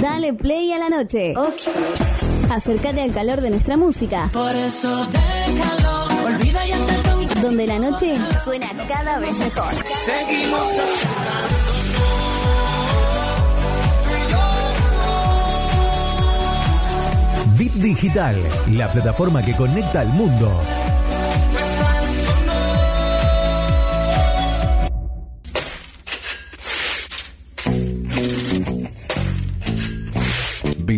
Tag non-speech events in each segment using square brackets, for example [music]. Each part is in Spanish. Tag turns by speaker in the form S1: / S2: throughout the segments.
S1: Dale play a la noche. Acércate al calor de nuestra música.
S2: Por eso déjalo, olvida y acepta un
S1: Donde la noche suena cada vez mejor.
S3: Seguimos
S4: Bit Digital, la plataforma que conecta al mundo.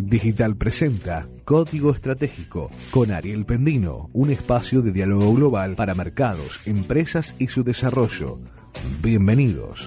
S4: Digital presenta Código Estratégico con Ariel Pendino, un espacio de diálogo global para mercados, empresas y su desarrollo. Bienvenidos.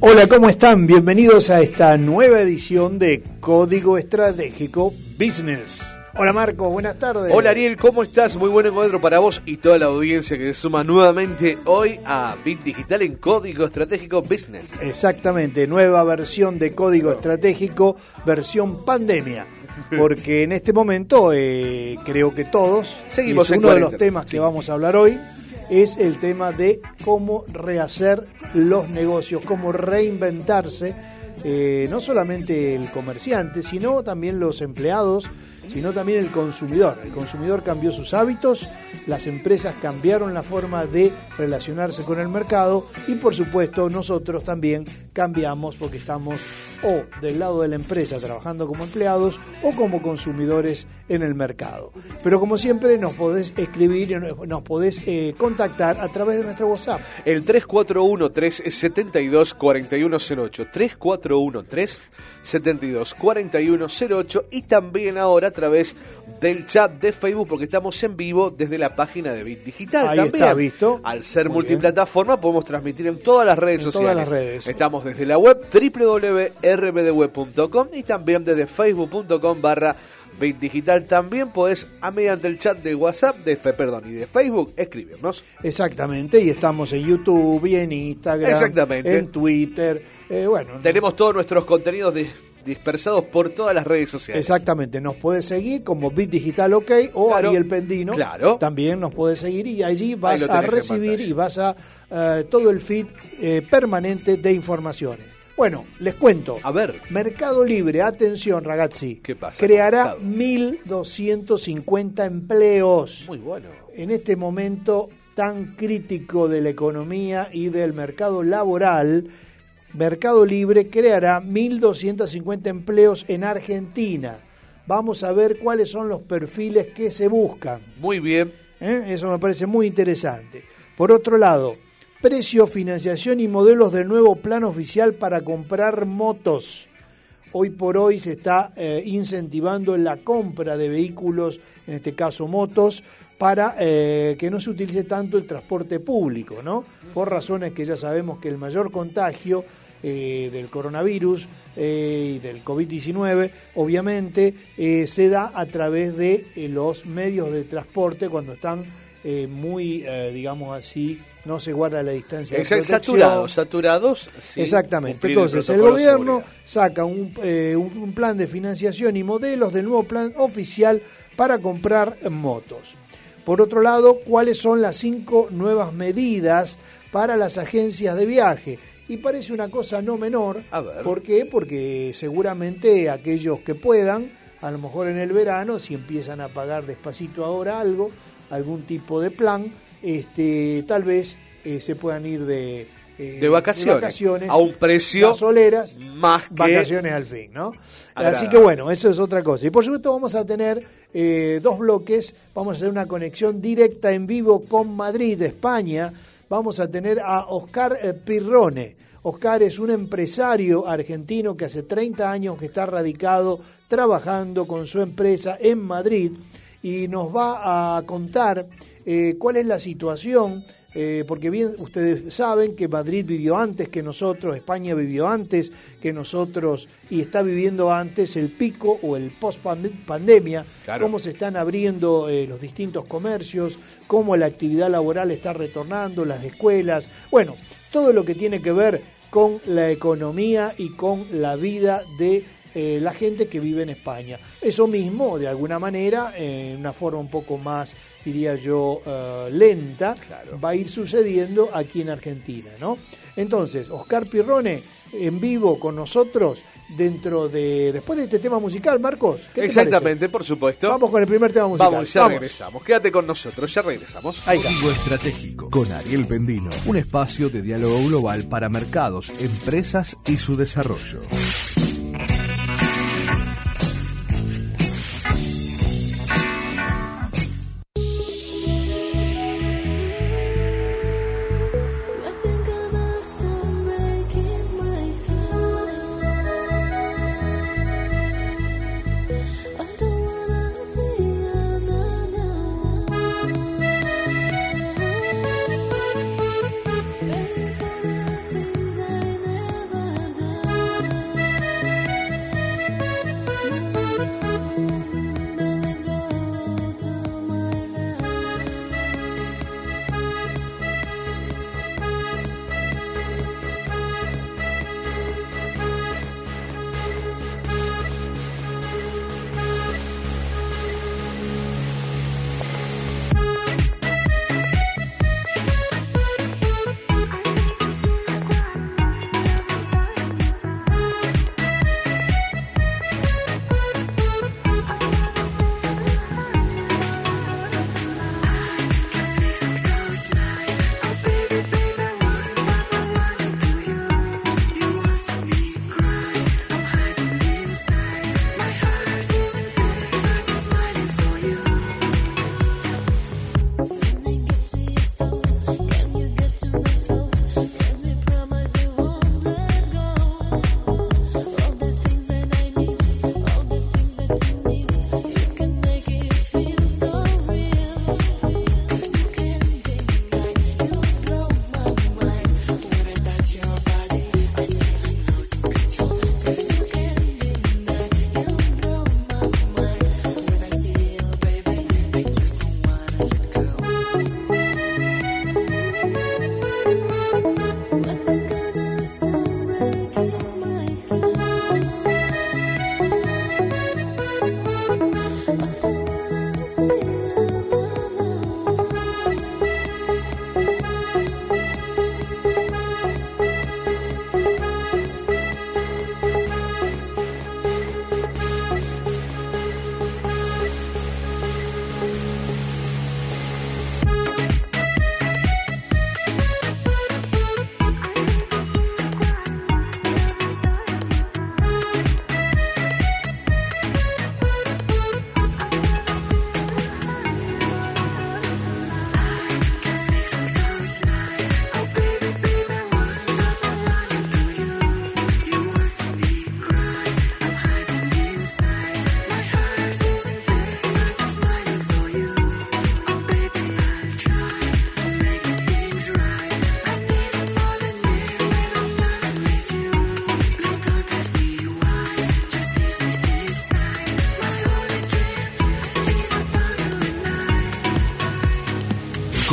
S5: Hola, ¿cómo están? Bienvenidos a esta nueva edición de Código Estratégico Business. Hola Marco, buenas tardes.
S6: Hola Ariel, ¿cómo estás? Muy buen encuentro para vos y toda la audiencia que se suma nuevamente hoy a Bit Digital en Código Estratégico Business.
S5: Exactamente, nueva versión de Código Estratégico, versión pandemia. Porque en este momento eh, creo que todos,
S6: Seguimos
S5: y es
S6: en
S5: uno de los temas que vamos a hablar hoy, es el tema de cómo rehacer los negocios, cómo reinventarse, eh, no solamente el comerciante, sino también los empleados, sino también el consumidor. El consumidor cambió sus hábitos, las empresas cambiaron la forma de relacionarse con el mercado y por supuesto nosotros también cambiamos porque estamos o del lado de la empresa trabajando como empleados o como consumidores en el mercado. Pero como siempre nos podés escribir y nos podés eh, contactar a través de nuestro WhatsApp.
S6: El 341-372-4108. 341-372-4108. Y también ahora a través del chat de Facebook, porque estamos en vivo desde la página de Bit Digital.
S5: Ahí
S6: también.
S5: está, ¿visto?
S6: Al ser
S5: Muy
S6: multiplataforma, podemos transmitir en todas las redes
S5: En todas
S6: sociales.
S5: las redes.
S6: Estamos desde la web www.rbdweb.com y también desde facebook.com barra Bit Digital. También podés, a mediante el chat de WhatsApp, de, perdón, y de Facebook, escribirnos.
S5: Exactamente, y estamos en YouTube y en Instagram,
S6: Exactamente.
S5: en Twitter, eh, bueno,
S6: Tenemos todos nuestros contenidos dis- dispersados por todas las redes sociales.
S5: Exactamente, nos puede seguir como Bit Digital OK o
S6: Claro,
S5: Ariel Pendino.
S6: claro.
S5: También nos puede seguir y allí vas a recibir y vas a eh, todo el feed eh, permanente de informaciones. Bueno, les cuento.
S6: A ver.
S5: Mercado Libre, atención ragazzi.
S6: ¿Qué pasa?
S5: Creará
S6: Mercado.
S5: 1.250 empleos
S6: Muy bueno.
S5: en este momento tan crítico de la economía y del mercado laboral, Mercado Libre creará 1.250 empleos en Argentina. Vamos a ver cuáles son los perfiles que se buscan.
S6: Muy bien.
S5: ¿eh? Eso me parece muy interesante. Por otro lado, precio, financiación y modelos del nuevo plan oficial para comprar motos. Hoy por hoy se está eh, incentivando la compra de vehículos, en este caso motos, para eh, que no se utilice tanto el transporte público, ¿no? Por razones que ya sabemos que el mayor contagio eh, del coronavirus eh, y del COVID-19, obviamente, se da a través de los medios de transporte cuando están eh, muy, eh, digamos así, no se guarda la distancia. de
S6: saturados, saturados. sí,
S5: Exactamente.
S6: el
S5: Entonces, el, gobierno saca un, eh, un- un plan de financiación y modelos del nuevo plan oficial para comprar motos. Por otro lado, ¿cuáles son las cinco nuevas medidas para las agencias de viaje? Y parece una cosa no menor.
S6: A ver.
S5: ¿Por qué? Porque seguramente aquellos que puedan, a lo mejor en el verano, si empiezan a pagar despacito ahora algo, algún tipo de plan, este, tal vez eh, se puedan ir de, eh,
S6: De vacaciones,
S5: vacaciones,
S6: a un precio
S5: gasoleras,
S6: más que-
S5: vacaciones al fin, ¿no? Así que bueno, eso es otra cosa. Y por supuesto vamos a tener eh, dos bloques, vamos a hacer una conexión directa en vivo con Madrid, España. Vamos a tener a Oscar Pirrone. Oscar es un empresario argentino que hace 30 años que está radicado trabajando con su empresa en Madrid y nos va a contar eh, cuál es la situación, eh, porque bien ustedes saben que Madrid vivió antes que nosotros, España vivió antes que nosotros y está viviendo antes el pico o el post pandemia,
S6: Claro.
S5: cómo se están abriendo eh, los distintos comercios, cómo la actividad laboral está retornando, las escuelas, bueno, todo lo que tiene que ver con la economía y con la vida de eh, la gente que vive en España. Eso mismo, de alguna manera, en una forma un poco más, diría yo, eh, lenta, va a ir sucediendo aquí en Argentina, ¿no? Entonces, Oscar Pirrone en vivo con nosotros dentro de después de este tema musical, Marcos. ¿qué te
S6: Exactamente, por supuesto.
S5: Vamos con el primer tema musical.
S6: Vamos, ya regresamos. Quédate con nosotros, ya regresamos.
S5: Ahí.
S4: Código Estratégico con Ariel Pendino, un espacio de diálogo global para mercados, empresas y su desarrollo.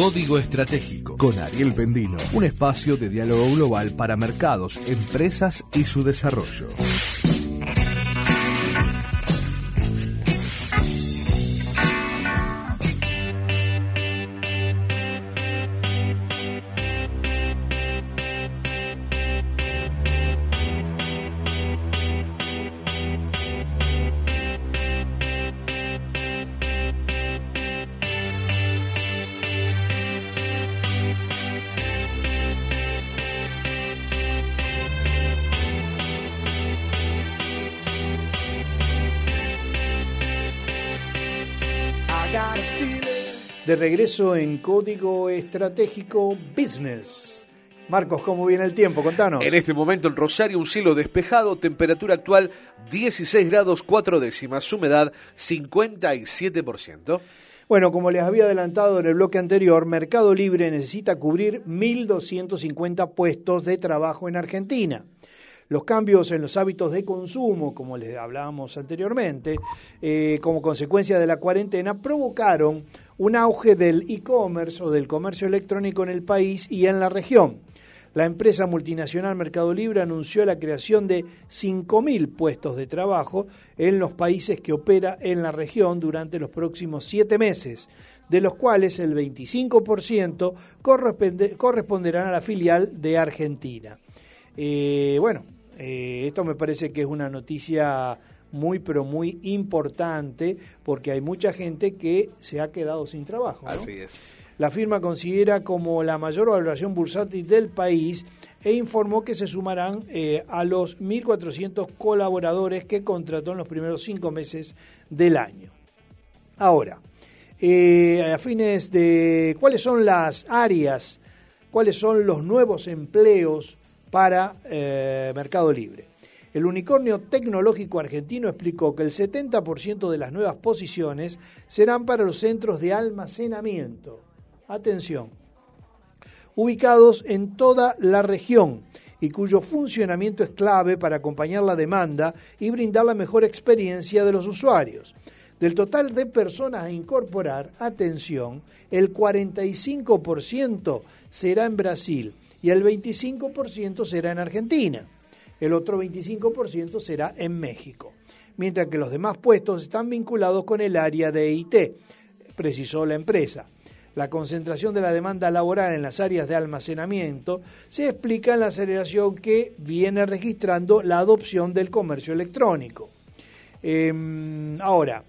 S4: Código Estratégico con Ariel Pendino, un espacio de diálogo global para mercados, empresas y su desarrollo.
S5: De regreso en Código Estratégico Business. Marcos, ¿cómo viene el tiempo? Contanos.
S6: En este momento en Rosario un cielo despejado, temperatura actual 16 grados 4 décimas, humedad 57%.
S5: Bueno, como les había adelantado en el bloque anterior, Mercado Libre necesita cubrir 1.250 puestos de trabajo en Argentina. Los cambios en los hábitos de consumo, como les hablábamos anteriormente, eh, como consecuencia de la cuarentena, provocaron un auge del e-commerce o del comercio electrónico en el país y en la región. La empresa multinacional Mercado Libre anunció la creación de 5.000 puestos de trabajo en los países que opera en la región durante los próximos siete meses, de los cuales el 25% corresponde- corresponderán a la filial de Argentina. Eh, bueno, eh, esto me parece que es una noticia muy, pero muy importante porque hay mucha gente que se ha quedado sin trabajo. ¿no?
S6: Así es.
S5: La firma considera como la mayor valoración bursátil del país e informó que se sumarán eh, a los 1.400 colaboradores que contrató en los primeros cinco meses del año. Ahora, eh, a fines de cuáles son las áreas, cuáles son los nuevos empleos para eh, Mercado Libre. El unicornio tecnológico argentino explicó que el 70% de las nuevas posiciones serán para los centros de almacenamiento. Atención, ubicados en toda la región y cuyo funcionamiento es clave para acompañar la demanda y brindar la mejor experiencia de los usuarios. Del total de personas a incorporar, atención, el 45% será en Brasil y el 25% será en Argentina. El otro 25% será en México. Mientras que los demás puestos están vinculados con el área de IT, precisó la empresa. La concentración de la demanda laboral en las áreas de almacenamiento se explica en la aceleración que viene registrando la adopción del comercio electrónico. Eh, ahora,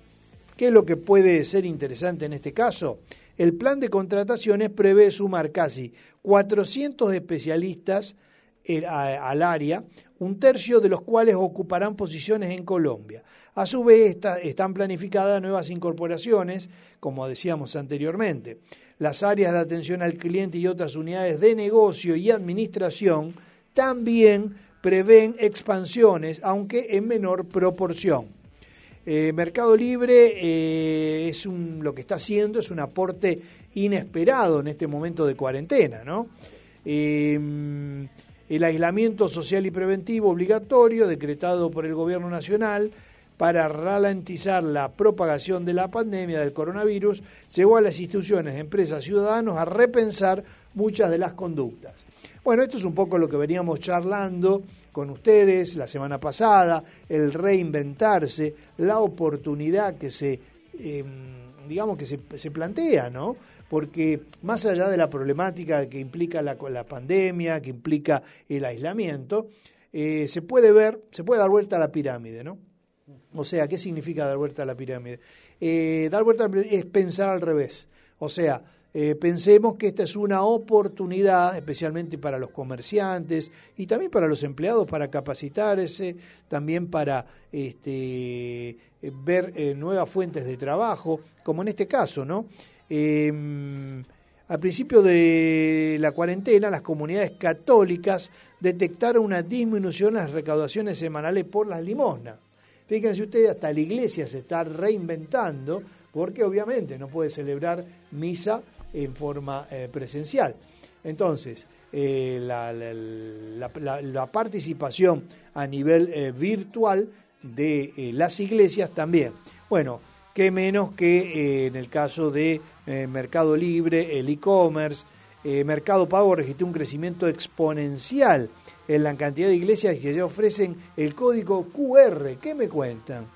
S5: ¿qué es lo que puede ser interesante en este caso? El plan de contrataciones prevé sumar casi 400 especialistas eh, al área, un tercio de los cuales ocuparán posiciones en Colombia. A su vez, están planificadas nuevas incorporaciones, como decíamos anteriormente. Las áreas de atención al cliente y otras unidades de negocio y administración también prevén expansiones, aunque en menor proporción. Eh, Mercado Libre eh, es un, lo que está haciendo es un aporte inesperado en este momento de cuarentena, ¿no? Eh, el aislamiento social y preventivo obligatorio decretado por el Gobierno Nacional para ralentizar la propagación de la pandemia del coronavirus llevó a las instituciones, empresas, ciudadanos a repensar muchas de las conductas. Bueno, esto es un poco lo que veníamos charlando con ustedes la semana pasada, el reinventarse, la oportunidad que se, eh, digamos que se, plantea, ¿no? Porque más allá de la problemática que implica la, pandemia, que implica el aislamiento, eh, se puede ver, se puede dar vuelta a la pirámide, ¿no? O sea, ¿qué significa dar vuelta a la pirámide? Eh, dar vuelta es pensar al revés. O sea, eh, pensemos que esta es una oportunidad, especialmente para los comerciantes y también para los empleados, para capacitarse, también para este, eh, ver eh, nuevas fuentes de trabajo, como en este caso, ¿no? Eh, al principio de la cuarentena, las comunidades católicas detectaron una disminución en las recaudaciones semanales por las limosnas. Fíjense ustedes, hasta la iglesia se está reinventando porque obviamente no puede celebrar misa en forma eh, presencial. Entonces, eh, la, participación a nivel eh, virtual de las iglesias también. Bueno, qué menos que en el caso de Mercado Libre, el e-commerce, Mercado Pago registró un crecimiento exponencial en la cantidad de iglesias que ya ofrecen el código QR. ¿Qué me cuentan?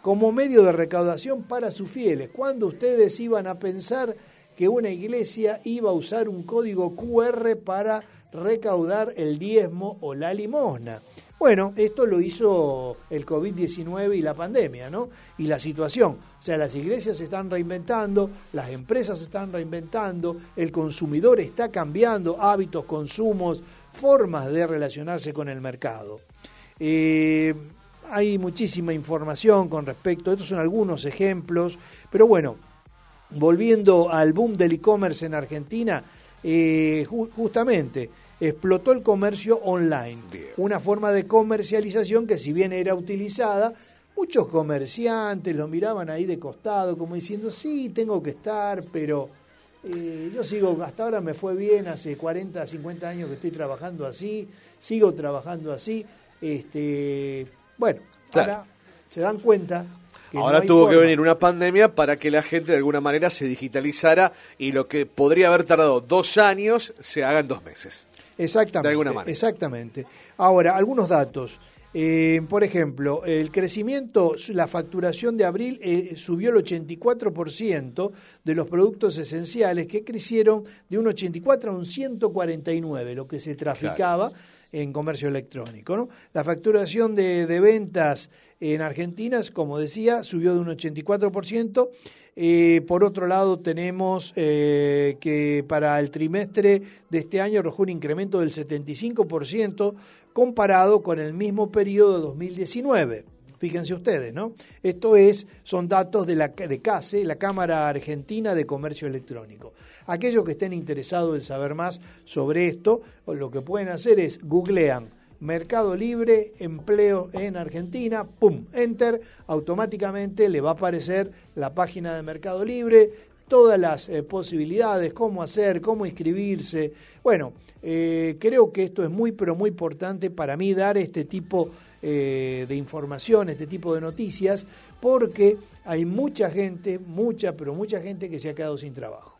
S5: Como medio de recaudación para sus fieles. ¿Cuándo ustedes iban a pensar que una iglesia iba a usar un código QR para recaudar el diezmo o la limosna? Bueno, esto lo hizo el COVID-19 y la pandemia, ¿no? Y la situación. O sea, las iglesias se están reinventando, las empresas se están reinventando, el consumidor está cambiando hábitos, consumos, formas de relacionarse con el mercado. Eh, hay muchísima información con respecto, estos son algunos ejemplos, pero bueno, volviendo al boom del e-commerce en Argentina, eh, ju- justamente explotó el comercio online,
S6: Bien.
S5: una forma de comercialización que si bien era utilizada, muchos comerciantes lo miraban ahí de costado como diciendo, sí, tengo que estar, pero eh, yo sigo, hasta ahora me fue bien, hace 40, 50 años que estoy trabajando así, sigo trabajando así, este, bueno,
S6: Claro.
S5: ahora se dan cuenta no
S6: Ahora tuvo que venir una pandemia para que la gente de alguna manera se digitalizara y lo que podría haber tardado dos años se haga en dos meses.
S5: Exactamente.
S6: De alguna manera.
S5: Exactamente. Ahora, algunos datos. Eh, por ejemplo, el crecimiento, la facturación de abril eh, subió el 84% de los productos esenciales que crecieron de un 84 a un 149, lo que se traficaba en comercio electrónico. ¿no? La facturación de, de ventas en Argentina, como decía, subió de un 84%. Eh, por otro lado, tenemos eh, que para el trimestre de este año arrojó un incremento del 75% comparado con el mismo periodo de 2019. Fíjense ustedes, ¿no? Esto es, son datos de la de CASE, la Cámara Argentina de Comercio Electrónico. Aquellos que estén interesados en saber más sobre esto, lo que pueden hacer es googlean Mercado Libre, empleo en Argentina, pum, enter, automáticamente le va a aparecer la página de Mercado Libre, todas las eh, posibilidades, cómo hacer, cómo inscribirse. Bueno, eh, creo que esto es muy, pero muy importante para mí dar este tipo eh, de información, este tipo de noticias, porque hay mucha gente, mucha, pero mucha gente que se ha quedado sin trabajo.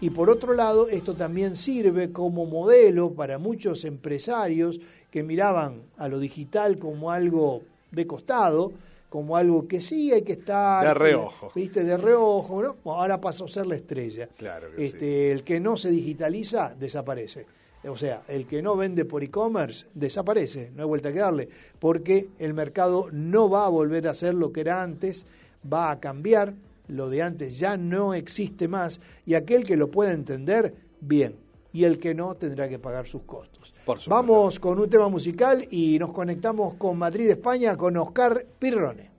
S5: Y por otro lado, esto también sirve como modelo para muchos empresarios que miraban a lo digital como algo de costado, como algo que sí hay que estar...
S6: De reojo.
S5: ¿Viste? De reojo, ¿no? Bueno, ahora pasó a ser la estrella.
S6: Claro que
S5: este, El que no se digitaliza, desaparece. O sea, el que no vende por e-commerce, desaparece, no hay vuelta que darle, porque el mercado no va a volver a ser lo que era antes, va a cambiar, lo de antes ya no existe más, y aquel que lo pueda entender, bien, y el que no tendrá que pagar sus costos. Vamos con un tema musical y nos conectamos con Madrid, España, con Oscar Pirrone.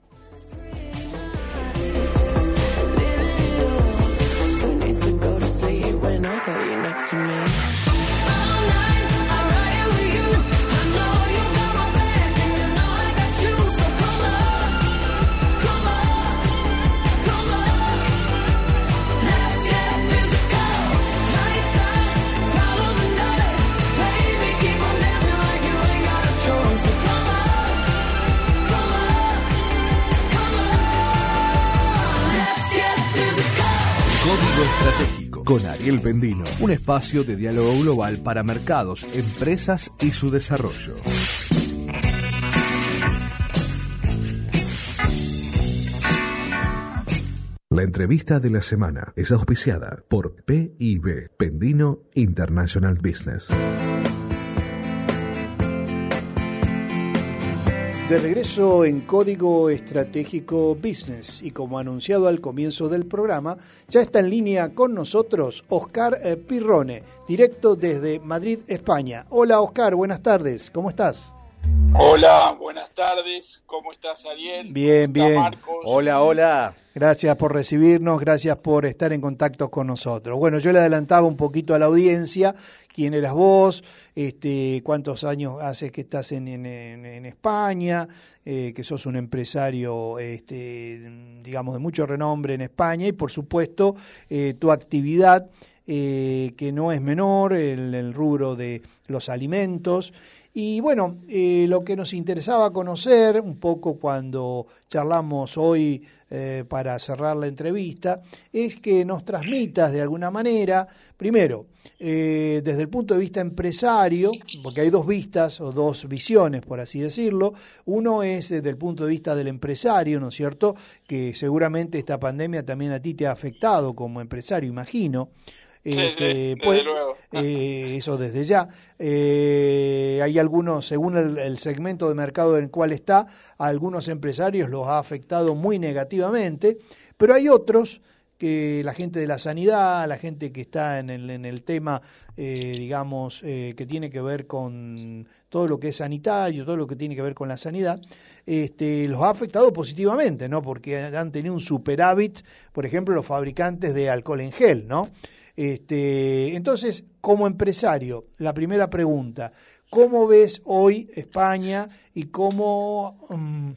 S4: Con Ariel Pendino, un espacio de diálogo global para mercados, empresas y su desarrollo. La entrevista de la semana es auspiciada por PIB, Pendino International Business.
S5: De regreso en Código Estratégico Business y como anunciado al comienzo del programa, ya está en línea con nosotros Oscar eh, Pirrone, directo desde Madrid, España. Hola Oscar, buenas tardes, ¿cómo estás?
S3: Hola, buenas tardes. ¿Cómo estás, Ariel?
S5: Bien,
S3: ¿Cómo está
S5: bien.
S3: Marcos?
S6: Hola, hola.
S5: Gracias por recibirnos, gracias por estar en contacto con nosotros. Bueno, yo le adelantaba un poquito a la audiencia quién eras vos, este, cuántos años haces que estás en, en- España, eh, que sos un empresario, este, digamos, de mucho renombre en España y, por supuesto, eh, tu actividad, eh, que no es menor, el, el rubro de los alimentos. Y bueno, eh, lo que nos interesaba conocer un poco cuando charlamos hoy eh, para cerrar la entrevista es que nos transmitas de alguna manera, primero, eh, desde el punto de vista empresario, porque hay dos vistas o dos visiones, por así decirlo. Uno es desde el punto de vista del empresario, ¿no es cierto? Que seguramente esta pandemia también a ti te ha afectado como empresario, imagino.
S3: Sí, sí, desde
S5: pues,
S3: luego.
S5: eh, [laughs] eso desde ya. Eh, hay algunos, según el, el segmento de mercado en el cual está, a algunos empresarios los ha afectado muy negativamente, pero hay otros que la gente de la sanidad, la gente que está en el, en el tema, eh, digamos, eh, que tiene que ver con todo lo que es sanitario, todo lo que tiene que ver con la sanidad, este, los ha afectado positivamente, ¿no? Porque han tenido un superávit, por ejemplo, los fabricantes de alcohol en gel, ¿no? Este, entonces, como empresario, la primera pregunta, ¿cómo ves hoy España y cómo mm,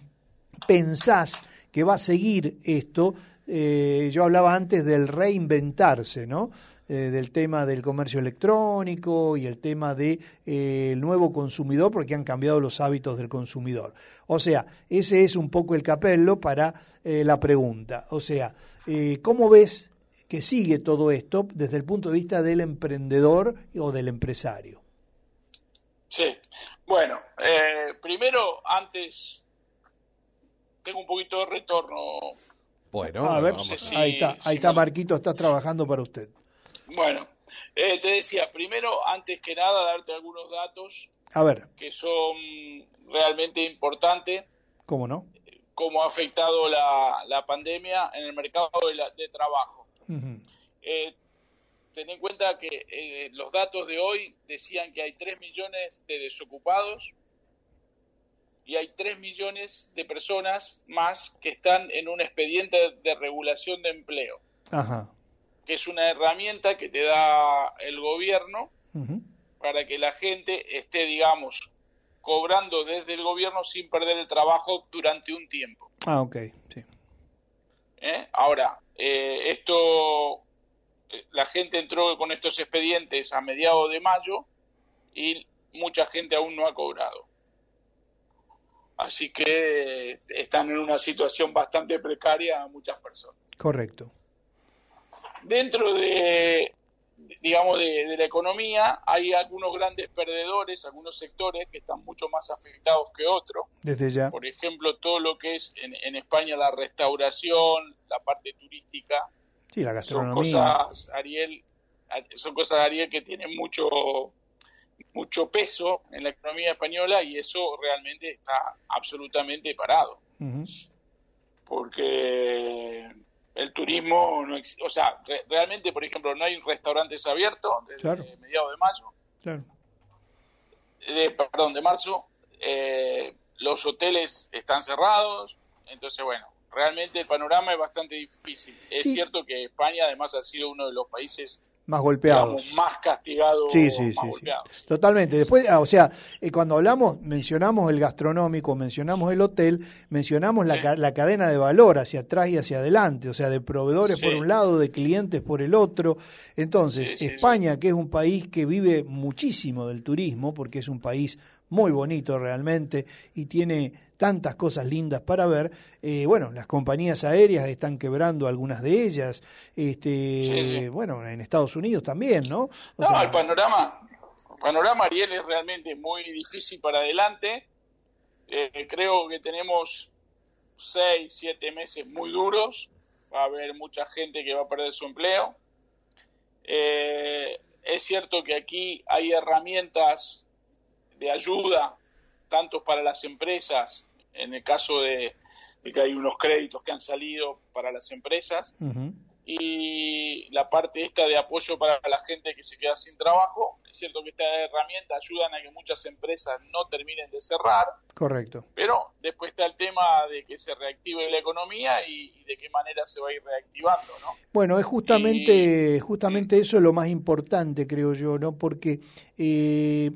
S5: pensás que va a seguir esto? Eh, yo hablaba antes del reinventarse, ¿no? eh, del tema del comercio electrónico y el tema del de, eh, nuevo consumidor, porque han cambiado los hábitos del consumidor. O sea, ese es un poco el capello para la pregunta. O sea, ¿cómo ves que sigue todo esto desde el punto de vista del emprendedor o del empresario?
S3: Sí, bueno, eh, primero, antes, tengo un poquito de retorno.
S6: Bueno,
S5: a ver,
S3: sé si-
S5: ahí está,
S3: si
S5: ahí está
S3: me-
S5: Marquito, está trabajando para usted.
S3: Bueno, eh, te decía, primero, antes que nada, darte algunos datos
S5: A ver,
S3: que son realmente importantes,
S5: ¿cómo no?
S3: cómo ha afectado la, la pandemia en el mercado de, la- de trabajo.
S5: Ujú.
S3: Eh, ten en cuenta que eh, los datos de hoy decían que hay 3 millones de desocupados y hay 3 millones de personas más que están en un expediente de regulación de empleo,
S5: Ajá.
S3: que es una herramienta que te da el gobierno
S5: Ujú.
S3: para que la gente esté, digamos, cobrando desde el gobierno sin perder el trabajo durante un tiempo.
S5: Ah, ok, sí.
S3: ¿eh? Ahora, eh, esto, eh, la gente entró con estos expedientes a mediados de mayo y mucha gente aún no ha cobrado. Así que eh, están en una situación bastante precaria muchas personas.
S5: Correcto.
S3: Dentro de, digamos, de, de la economía hay algunos grandes perdedores, algunos sectores que están mucho más afectados que otros.
S5: Desde ya.
S3: Por ejemplo, todo lo que es en, en España la restauración, la parte turística,
S5: Sí, la
S3: son
S5: gastronomía.
S3: cosas, Ariel, son cosas, Ariel, que tienen mucho, mucho peso en la economía española y eso realmente está absolutamente parado. Porque el turismo, no ex- o sea, re- realmente, por ejemplo, no hay restaurantes abiertos desde
S5: Claro.
S3: mediados de mayo,
S5: Claro.
S3: de, perdón, de marzo. Eh, los hoteles están cerrados, entonces, bueno, realmente el panorama es bastante difícil. Es
S5: Sí.
S3: cierto que España, además, ha sido uno de los países
S5: Más golpeados.
S3: digamos, más castigados,
S5: Sí, sí,
S3: más
S5: sí. Totalmente. Después, ah, o sea, eh, cuando hablamos, mencionamos el gastronómico, mencionamos el hotel, mencionamos la,
S3: Sí.
S5: la cadena de valor hacia atrás y hacia adelante, o sea, de proveedores
S3: Sí.
S5: por un lado, de clientes por el otro. Entonces, España, que es un país que vive muchísimo del turismo, porque es un país muy bonito realmente y tiene tantas cosas lindas para ver. eh, bueno, las compañías aéreas están quebrando algunas de ellas. Este,
S3: Sí, sí.
S5: bueno, en Estados Unidos también, ¿no? O
S3: No,
S5: sea,
S3: el panorama, el panorama Ariel es realmente muy difícil para adelante. Eh, creo que tenemos seis, siete meses muy duros. Va a haber mucha gente que va a perder su empleo. Eh, es cierto que aquí hay herramientas de ayuda, tanto para las empresas, en el caso de, de que hay unos créditos que han salido para las empresas, y la parte esta de apoyo para la gente que se queda sin trabajo. Es cierto que estas herramientas ayudan a que muchas empresas no terminen de cerrar,
S5: Correcto.
S3: pero después está el tema de que se reactive la economía y, y de qué manera se va a ir reactivando, ¿no?
S5: Bueno, es justamente, justamente eso es lo más importante, creo yo, ¿no? Porque, eh,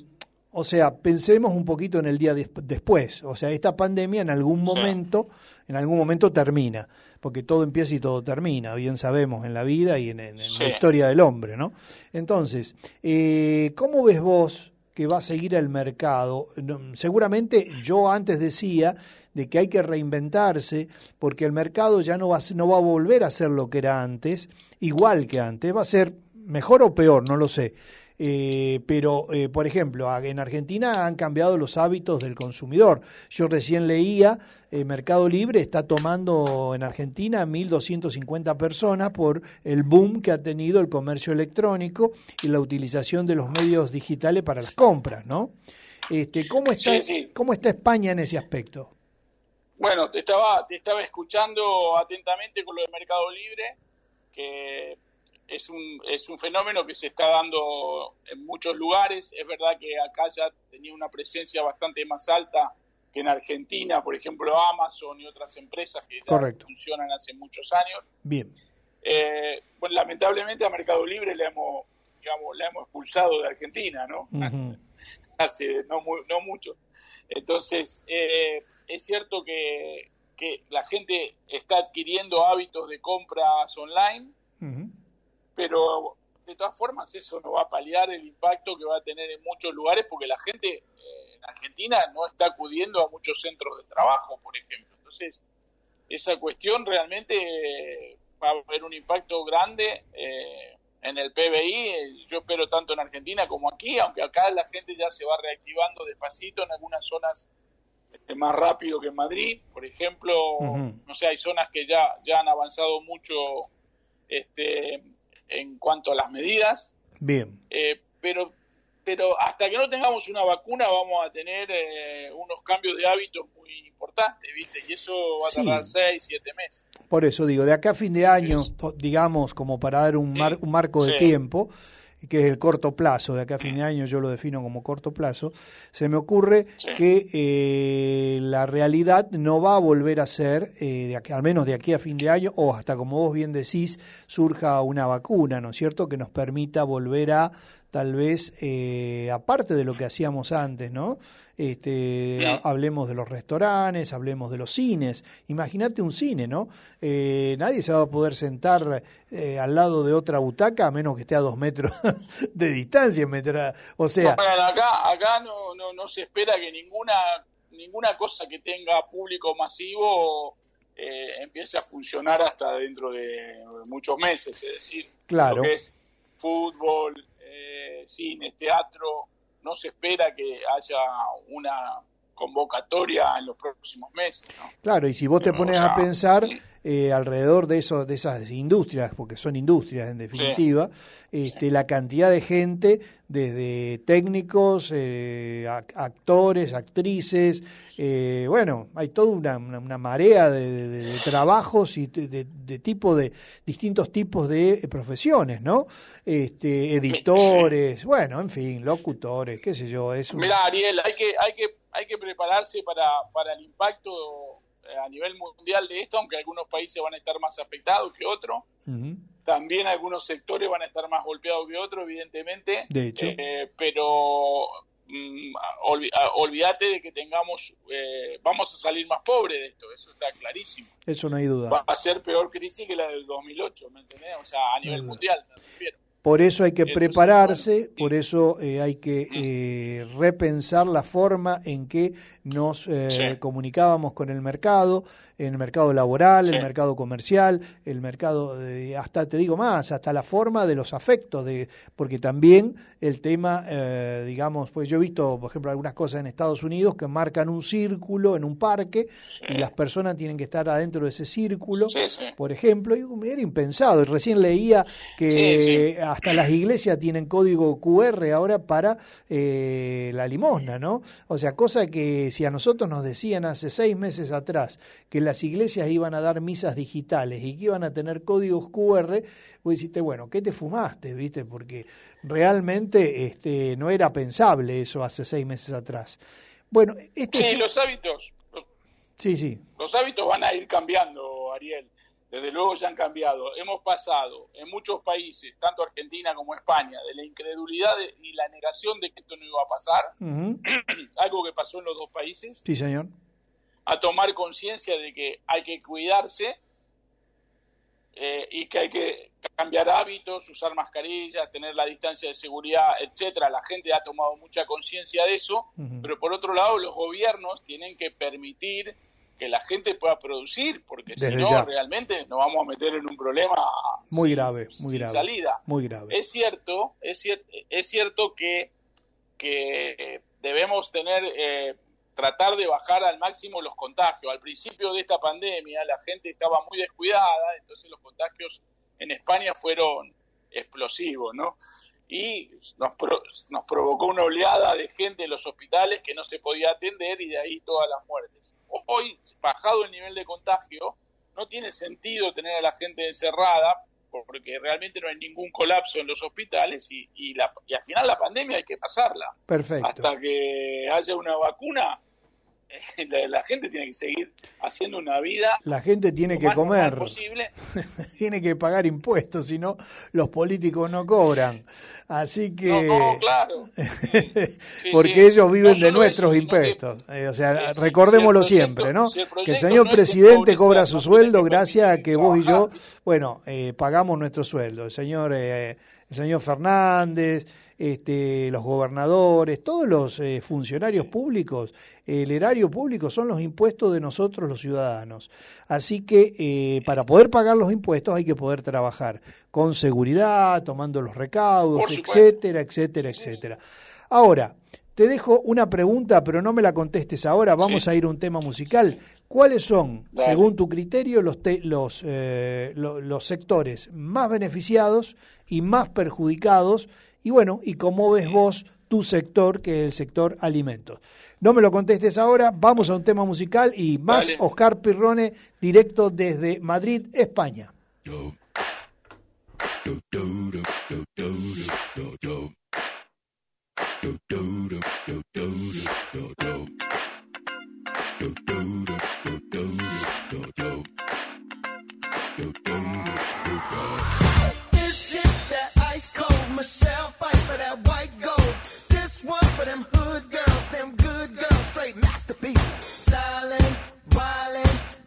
S5: o sea, pensemos un poquito en el día des- después. O sea, esta pandemia en algún
S3: Sí.
S5: momento, en algún momento termina, porque todo empieza y todo termina, bien sabemos, en la vida y en, en- en
S3: Sí.
S5: la historia del hombre, ¿no? Entonces, eh, ¿cómo ves vos que va a seguir el mercado? Seguramente yo antes decía de que hay que reinventarse porque el mercado ya no va, no va a volver a ser lo que era antes, igual que antes, va a ser mejor o peor, no lo sé. Eh, pero, eh, por ejemplo, en Argentina han cambiado los hábitos del consumidor. Yo recién leía, eh, Mercado Libre está tomando en Argentina 1.250 personas por el boom que ha tenido el comercio electrónico y la utilización de los medios digitales para las compras, ¿no? Este, ¿cómo, está,
S3: Sí, sí.
S5: ¿Cómo está España en ese aspecto?
S3: Bueno, te estaba, te estaba escuchando atentamente con lo de Mercado Libre, que es un, es un fenómeno que se está dando en muchos lugares. Es verdad que acá ya tenía una presencia bastante más alta que en Argentina, por ejemplo, Amazon y otras empresas que ya
S5: Correcto.
S3: funcionan hace muchos años.
S5: Bien,
S3: Eh, bueno, lamentablemente a Mercado Libre le hemos, digamos, le hemos expulsado de Argentina, ¿no?
S5: Ujú. [laughs]
S3: hace no, mu- no mucho. Entonces, eh, es cierto que, que la gente está adquiriendo hábitos de compras online,
S5: Ujú.
S3: Pero de todas formas eso no va a paliar el impacto que va a tener en muchos lugares porque la gente eh, en Argentina no está acudiendo a muchos centros de trabajo, por ejemplo. Entonces, esa cuestión realmente eh, va a haber un impacto grande eh, en el PBI. Yo espero tanto en Argentina como aquí, aunque acá la gente ya se va reactivando despacito en algunas zonas eh, más rápido que en Madrid. Por ejemplo, no sé, hay zonas que ya, ya han avanzado mucho este, en cuanto a las medidas,
S5: Bien.
S3: eh, pero, pero hasta que no tengamos una vacuna vamos a tener eh, unos cambios de hábitos muy importantes, ¿viste? Y eso va a
S5: Sí.
S3: tardar seis, siete meses.
S5: Por eso digo, de acá a fin de año, digamos, como para dar un, mar- un marco de
S3: Sí.
S5: tiempo, que es el corto plazo, de acá a fin de año yo lo defino como corto plazo, se me ocurre
S3: Sí.
S5: que eh, la realidad no va a volver a ser, eh, de aquí- al menos de aquí a fin de año, o hasta como vos bien decís, surja una vacuna, ¿no es cierto?, que nos permita volver a tal vez, eh, aparte de lo que hacíamos antes, ¿no? Este,
S3: Sí.
S5: hablemos de los restaurantes, hablemos de los cines. Imagínate un cine, ¿no? Eh, nadie se va a poder sentar eh, al lado de otra butaca a menos que esté a dos metros [laughs] de distancia. O sea,
S3: acá, acá no, no, no se espera que ninguna, ninguna cosa que tenga público masivo eh, empiece a funcionar hasta dentro de muchos meses. Es decir,
S5: Claro.
S3: lo que es fútbol, eh, cine, teatro, no se espera que haya una convocatoria en los próximos meses. ¿no?
S5: Claro, y si vos te
S3: O
S5: pones
S3: sea,
S5: a pensar. Eh, alrededor de eso, de esas industrias, porque son industrias en definitiva, este, la cantidad de gente, desde técnicos, eh, ac- actores, actrices, eh, bueno, hay toda una, una- marea de, de- de- de trabajos y de, de- tipo de distintos tipos de eh, profesiones, ¿no? Este, editores, bueno, en fin, locutores, qué sé yo, es un-
S3: Mira, Ariel, hay que, hay que, hay que prepararse para, para el impacto a nivel mundial de esto, aunque algunos países van a estar más afectados que otros. También algunos sectores van a estar más golpeados que otros, evidentemente.
S5: De hecho.
S3: Eh, pero mm, olvi- ah, olvídate de que tengamos, eh, vamos a salir más pobres de esto, eso está clarísimo.
S5: eso no hay duda.
S3: Va a ser peor crisis que la del 2008, ¿me entendés? O sea, a nivel mundial, me refiero.
S5: Por eso hay que prepararse, por eso eh, hay que eh, repensar la forma en que nos eh,
S3: Sí.
S5: comunicábamos con el mercado, el mercado laboral, el mercado comercial, el mercado, de- hasta te digo más, hasta la forma de los afectos, de, porque también el tema, eh, digamos, pues yo he visto, por ejemplo, algunas cosas en Estados Unidos que marcan un círculo en un parque y las personas tienen que estar adentro de ese círculo por ejemplo, y era impensado. Recién leía que hasta las iglesias tienen código QR ahora para eh, la limosna, ¿no? O sea, cosa que si a nosotros nos decían hace seis meses atrás que las iglesias iban a dar misas digitales y que iban a tener códigos QR, vos dijiste, bueno, ¿qué te fumaste, viste? Porque realmente este, no era pensable eso hace seis meses atrás. Bueno, este
S3: Sí, los hábitos, los,
S5: sí, sí,
S3: los hábitos van a ir cambiando, Ariel. Desde luego ya han cambiado. Hemos pasado en muchos países, tanto Argentina como España, de la incredulidad de- y la negación de que esto no iba a pasar, [clears throat] algo que pasó en los dos países,
S5: sí, señor.
S3: a tomar conciencia de que hay que cuidarse eh, y que hay que cambiar hábitos, usar mascarillas, tener la distancia de seguridad, etcétera. La gente ha tomado mucha conciencia de eso, pero por otro lado los gobiernos tienen que permitir que la gente pueda producir, porque si no
S5: ya.
S3: realmente nos vamos a meter en un problema
S5: Muy
S3: sin-
S5: grave, muy
S3: sin
S5: grave.
S3: salida.
S5: Muy grave.
S3: Es cierto, es, cier- es cierto que, que debemos tener, eh, tratar de bajar al máximo los contagios. Al principio de esta pandemia la gente estaba muy descuidada, entonces los contagios en España fueron explosivos, ¿no? Y nos, pro- nos provocó una oleada de gente en los hospitales que no se podía atender y de ahí todas las muertes. Hoy, bajado el nivel de contagio, no tiene sentido tener a la gente encerrada porque realmente no hay ningún colapso en los hospitales y, y, la, y al final la pandemia hay que pasarla.
S5: Perfecto.
S3: Hasta que haya una vacuna, eh, la, la gente tiene que seguir haciendo una vida
S5: La gente tiene que comer,
S3: posible. [laughs]
S5: tiene que pagar impuestos, si no, los políticos no cobran. Así que.
S3: No, no, claro. [laughs] Sí,
S5: Porque
S3: sí.
S5: ellos viven
S3: No
S5: de nuestros
S3: eso, sino que-
S5: impuestos. Eh, o sea, recordémoslo
S3: si el proyecto-
S5: siempre, ¿no? que el señor presidente cobra su sueldo gracias a que vos y yo, bueno, eh, pagamos nuestro sueldo. El señor eh, el señor Fernández, este, los gobernadores, todos los eh, funcionarios públicos, el erario público son los impuestos de nosotros los ciudadanos. Así que eh, para poder pagar los impuestos hay que poder trabajar con seguridad, tomando los recaudos, etcétera, etcétera, etcétera. Ahora, te dejo una pregunta, pero no me la contestes ahora, vamos
S3: Sí.
S5: a ir a un tema musical. ¿Cuáles son,
S3: Dale.
S5: según tu criterio, los, te- los, eh, lo- los sectores más beneficiados y más perjudicados? Y bueno, y cómo ves vos tu sector, que es el sector alimentos. No me lo contestes ahora, vamos a un tema musical y más
S3: Dale.
S5: Oscar Pirrone, directo desde Madrid, España.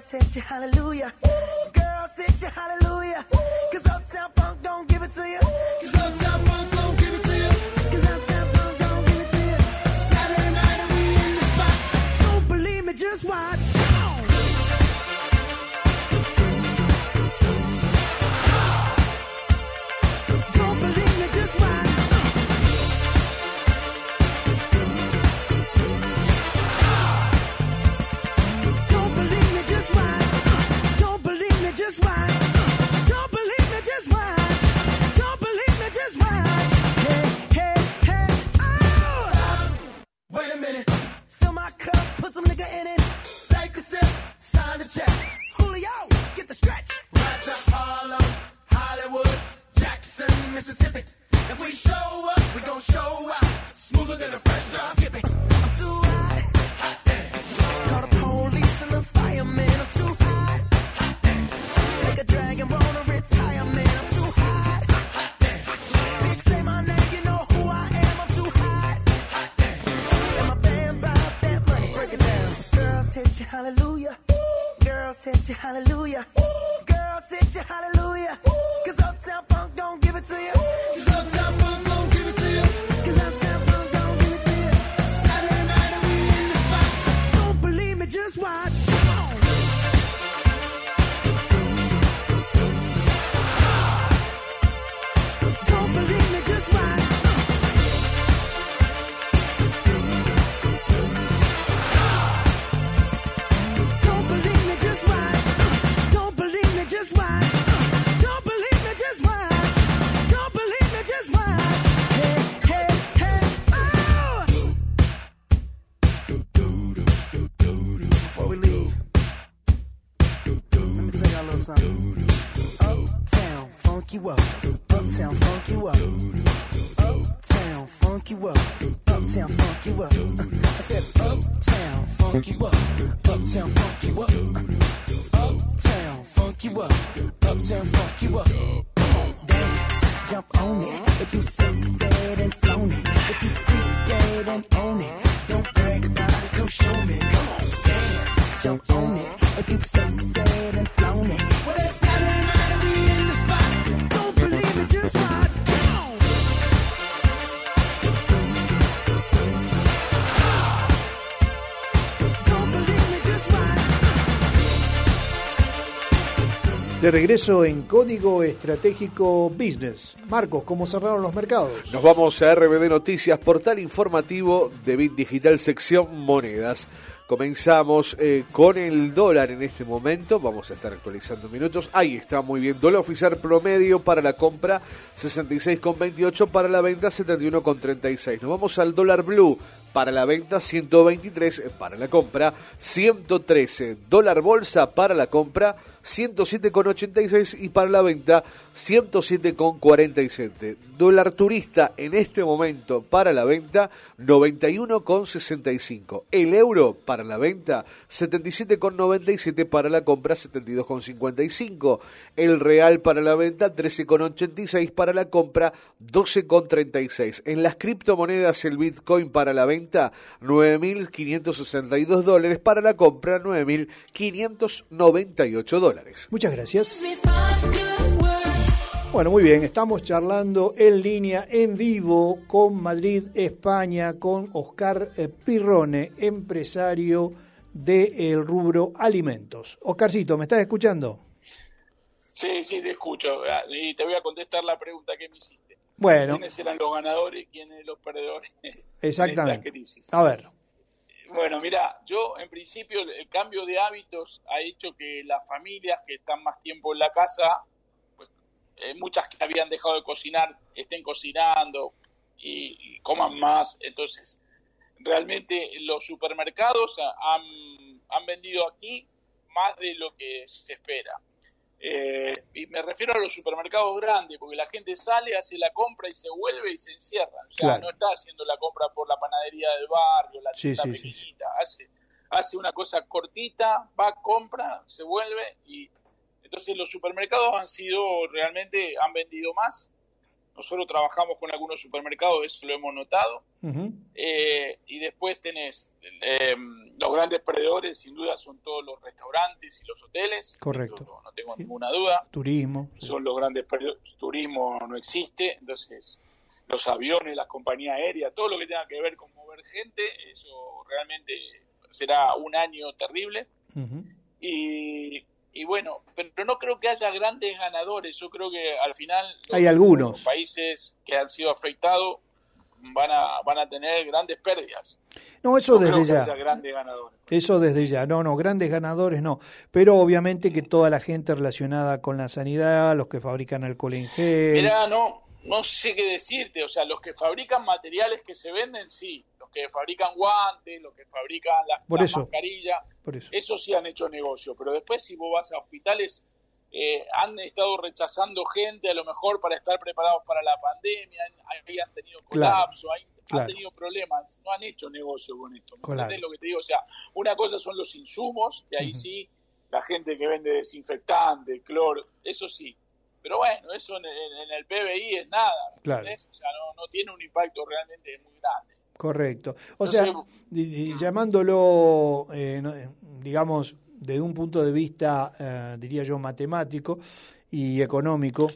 S7: Girls hit you, hallelujah. Girls hit you, hallelujah. Cause Uptown Funk don't give it to you. Cause Uptown
S5: Regreso en Código Estratégico Business. Marcos, ¿cómo cerraron los mercados?
S6: Nos vamos a RBD Noticias, portal informativo de Bit Digital, sección monedas. Comenzamos eh, con el dólar en este momento. Vamos a estar actualizando minutos. Ahí está muy bien. Dólar oficial promedio para la compra 66,28, para la venta 71,36. Nos vamos al dólar blue. Para la venta 123, eh, para la compra 113. Dólar bolsa para la compra 107,86 y para la venta 107,47. Dólar turista en este momento para la venta 91,65. El euro para la venta 77,97 para la compra 72,55. El real para la venta 13,86 para la compra 12,36. En las criptomonedas el Bitcoin para la venta 9.562 dólares para la compra 9.598 dólares.
S5: Muchas gracias. Bueno, muy bien, estamos charlando en línea, en vivo, con Madrid, España, con Oscar eh, Pirrone, empresario del rubro alimentos. Oscarcito, ¿me estás escuchando?
S3: Sí, sí, te escucho. Ah, Y te voy a contestar la pregunta que me hiciste.
S5: Bueno,
S3: ¿Quiénes eran los ganadores y quiénes los perdedores [laughs] en esta
S5: exactamente.
S3: crisis?
S5: A ver,
S3: Bueno, mira, yo en principio el, el cambio de hábitos ha hecho que las familias que están más tiempo en la casa, pues, eh, muchas que habían dejado de cocinar, estén cocinando y, y coman más. Entonces, realmente los supermercados ha- han, han vendido aquí más de lo que se espera. Eh, y me refiero a los supermercados grandes, porque la gente sale, hace la compra y se vuelve y se encierra. O sea,
S5: Claro.
S3: no está haciendo la compra por la panadería del barrio, la
S5: Sí,
S3: tienda
S5: sí,
S3: pequeñita. Hace, hace una cosa cortita, va, compra, se vuelve y entonces los supermercados han sido realmente, han vendido más. Nosotros trabajamos con algunos supermercados, eso lo hemos notado. Eh, y después tenés eh, los grandes perdedores, sin duda, son todos los restaurantes y los hoteles.
S5: Correcto.
S3: No, no tengo ninguna duda.
S5: turismo. sí.
S3: Son los grandes perdedores. Turismo no existe, entonces los aviones, las compañías aéreas, todo lo que tenga que ver con mover gente, eso realmente será un año terrible. Y, y bueno, pero no creo que haya grandes ganadores. Yo creo que al final los-
S5: Hay algunos.
S3: los países que han sido afectados van a, van a tener grandes pérdidas.
S5: No, eso
S3: No creo
S5: desde
S3: que
S5: ya.
S3: haya grandes ganadores.
S5: Eso desde ya, no, no, grandes ganadores no, pero obviamente que toda la gente relacionada con la sanidad, los que fabrican alcohol en gel,
S3: Mirá, no, no sé qué decirte. O sea, los que fabrican materiales que se venden, sí. Los que fabrican guantes, los que fabrican las,
S5: Por
S3: las
S5: eso.
S3: mascarillas,
S5: por eso.
S3: Esos sí han hecho negocio, pero después si vos vas a hospitales, eh, han estado rechazando gente a lo mejor para estar preparados para la pandemia, ahí han tenido
S5: Claro,
S3: colapso, ahí
S5: claro.
S3: han tenido problemas, no han hecho negocio con esto. ¿me
S5: Claro.
S3: entendés lo que te digo? O sea, una cosa son los insumos, y ahí sí, la gente que vende desinfectante, cloro, eso sí. Pero bueno, eso en, en- en el PBI es nada, ¿me
S5: Claro.
S3: O sea, no, no tiene un impacto realmente muy grande.
S5: Correcto. O sea, [clears throat] llamándolo, eh, eh, digamos, desde un punto de vista, eh, diría yo, matemático y económico,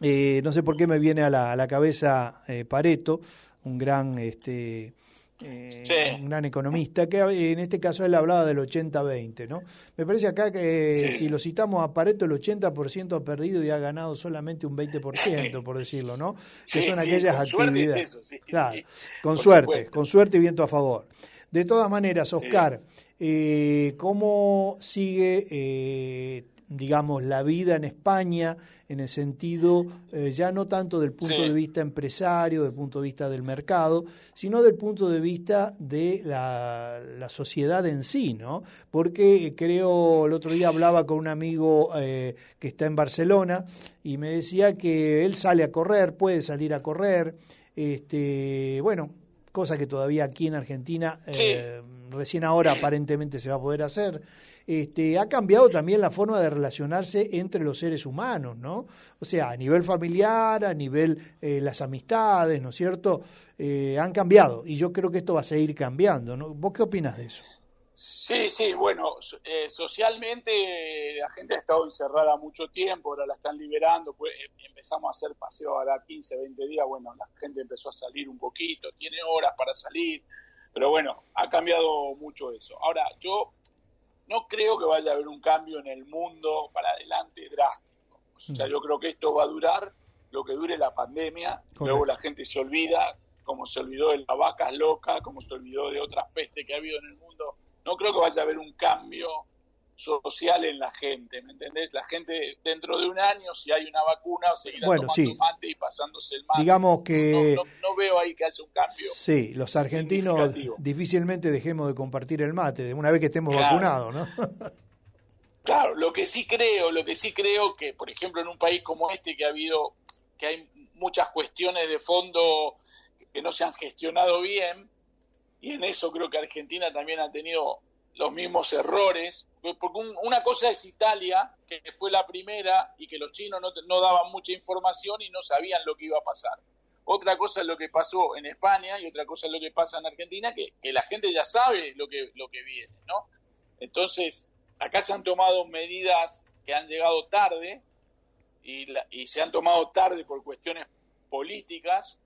S5: eh, no sé por qué me viene a la, a la cabeza eh, Pareto, un gran, este, eh,
S3: Sí.
S5: un gran economista, que en este caso él hablaba del 80-20, ¿no? Me parece acá que eh,
S3: Sí.
S5: si lo citamos a Pareto, el 80% ha perdido y ha ganado solamente un 20%, por decirlo, ¿no? Que son aquellas
S3: con suerte es
S5: actividades.
S3: eso,
S5: Claro, con
S3: por
S5: suerte,
S3: supuesto.
S5: con suerte y viento a favor. De todas maneras, Oscar, eh, ¿cómo sigue, eh, digamos, la vida en España en el sentido, eh, ya no tanto del punto
S3: Sí.
S5: de vista empresario, del punto de vista del mercado, sino del punto de vista de la, la sociedad en sí, ¿no? Porque eh, creo, el otro día hablaba con un amigo eh, que está en Barcelona y me decía que él sale a correr, puede salir a correr, este, bueno, cosa que todavía aquí en Argentina
S3: Sí.
S5: eh, recién ahora aparentemente se va a poder hacer. Este, ha cambiado también la forma de relacionarse entre los seres humanos, ¿no? O sea, a nivel familiar, a nivel eh, las amistades, ¿no es cierto? Eh, han cambiado y yo creo que esto va a seguir cambiando, ¿no? ¿Vos qué opinas de eso?
S3: Sí, sí, bueno, eh, socialmente la gente ha estado encerrada mucho tiempo, ahora la están liberando, pues empezamos a hacer paseos ahora 15, 20 días, bueno, la gente empezó a salir un poquito, tiene horas para salir, pero bueno, ha cambiado mucho eso. Ahora, yo no creo que vaya a haber un cambio en el mundo para adelante drástico. O sea,
S5: Mm.
S3: yo creo que esto va a durar lo que dure la pandemia, luego la gente se olvida, como se olvidó de las vacas locas, como se olvidó de otras pestes que ha habido en el mundo, no creo que vaya a haber un cambio social en la gente, ¿me entendés? La gente dentro de un año, si hay una vacuna, seguirá
S5: Bueno,
S3: tomando
S5: sí.
S3: mate y pasándose el mate.
S5: Digamos que-
S3: No, no- no veo ahí que haya un cambio.
S5: Sí, los argentinos difícilmente dejemos de compartir el mate, una vez que estemos
S3: Claro.
S5: vacunados, ¿no? [laughs]
S3: Claro, lo que sí creo, lo que sí creo que, por ejemplo, en un país como este que ha habido, que hay muchas cuestiones de fondo que no se han gestionado bien, y en eso creo que Argentina también ha tenido los mismos errores, porque un- una cosa es Italia, que fue la primera y que los chinos no, no daban mucha información y no sabían lo que iba a pasar. Otra cosa es lo que pasó en España y otra cosa es lo que pasa en Argentina, que, que la gente ya sabe lo que, lo que viene, ¿no? Entonces, acá se han tomado medidas que han llegado tarde y, la- y se han tomado tarde por cuestiones políticas,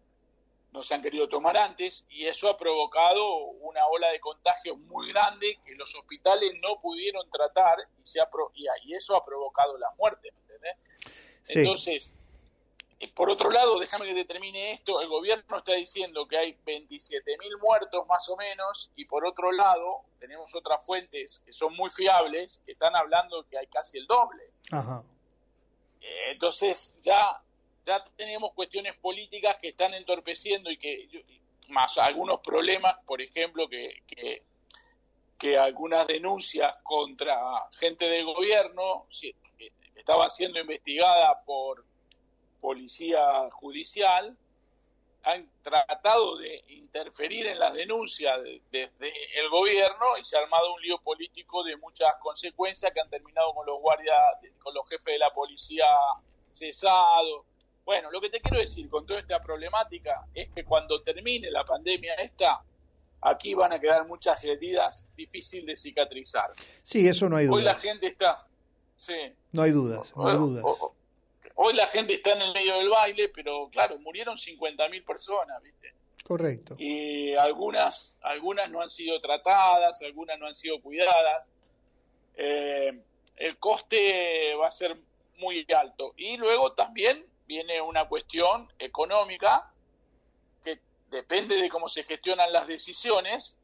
S3: no se han querido tomar antes y eso ha provocado una ola de contagios muy grande que los hospitales no pudieron tratar y, se ha pro- y, eso ha provocado la muerte, ¿me entendés?
S5: Sí.
S3: Entonces, eh, por otro lado, déjame que te termine esto, el gobierno está diciendo que hay 27.000 muertos más o menos y por otro lado tenemos otras fuentes que son muy fiables que están hablando que hay casi el doble.
S5: Ajá.
S3: Eh, Entonces ya, ya tenemos cuestiones políticas que están entorpeciendo y que más algunos problemas, por ejemplo, que, que, algunas denuncias contra gente del gobierno que estaba siendo investigada por policía judicial han tratado de interferir en las denuncias de- desde el gobierno y se ha armado un lío político de muchas consecuencias que han terminado con los guardias, con los jefes de la policía cesados. Bueno, lo que te quiero decir con toda esta problemática es que cuando termine la pandemia esta, aquí van a quedar muchas heridas difíciles de cicatrizar.
S5: Sí, eso no hay
S3: Hoy la gente está, sí,
S5: No hay dudas, no hay dudas.
S3: ho- Hoy la gente está en el medio del baile, pero claro, murieron 50.000 personas, ¿viste?
S5: Correcto.
S3: Y algunas, algunas no han sido tratadas, algunas no han sido cuidadas. Eh, el coste va a ser muy alto. Y luego también viene una cuestión económica que depende de cómo se gestionan las decisiones,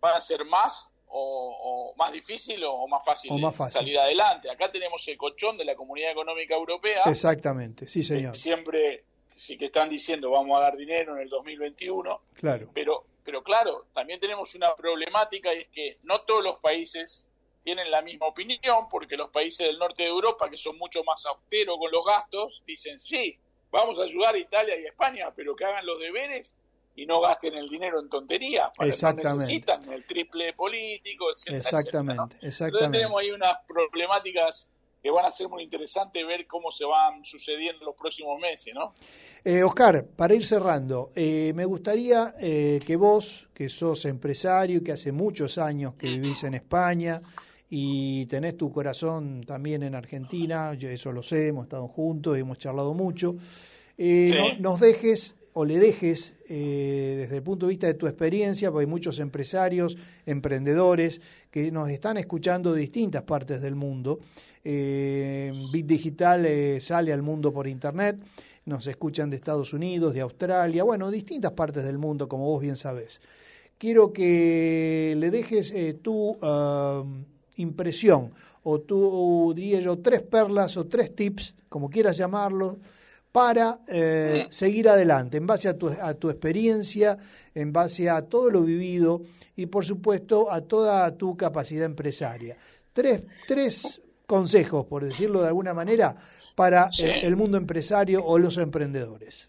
S3: van a ser más o, o más difícil o, o más fácil,
S5: O
S3: de
S5: más fácil.
S3: salir adelante. Acá tenemos el colchón de la Comunidad Económica Europea,
S5: Exactamente, sí,
S3: que
S5: señor.
S3: siempre sí que están diciendo vamos a dar dinero en el 2021,
S5: Claro.
S3: pero, pero claro, también tenemos una problemática y es que no todos los países tienen la misma opinión, porque los países del norte de Europa, que son mucho más austeros con los gastos, dicen sí, vamos a ayudar a Italia y a España, pero que hagan los deberes y no gasten el dinero en tonterías, para
S5: Exactamente.
S3: necesitan el triple político, etcétera, etcétera, ¿no?
S5: Exactamente,
S3: Entonces
S5: exactamente.
S3: tenemos ahí unas problemáticas que van a ser muy interesantes ver cómo se van sucediendo los próximos meses, ¿no?
S5: Eh, Oscar, para ir cerrando, eh, me gustaría eh, que vos, que sos empresario, que hace muchos años que vivís en España y tenés tu corazón también en Argentina, yo eso lo sé, hemos estado juntos, hemos charlado mucho, eh,
S3: Sí.
S5: no- nos dejes o le dejes eh, desde el punto de vista de tu experiencia, porque hay muchos empresarios, emprendedores que nos están escuchando de distintas partes del mundo. Eh, Bit Digital eh, sale al mundo por internet, nos escuchan de Estados Unidos, de Australia, bueno, distintas partes del mundo, como vos bien sabés. Quiero que le dejes ah, impresión, o tu, diría yo, tres perlas o tres tips, como quieras llamarlo, para eh, seguir adelante, en base a tu, a tu experiencia, en base a todo lo vivido y, por supuesto, a toda tu capacidad empresaria. Tres, tres consejos, por decirlo de alguna manera, para
S3: Sí.
S5: eh, el mundo empresario o los emprendedores.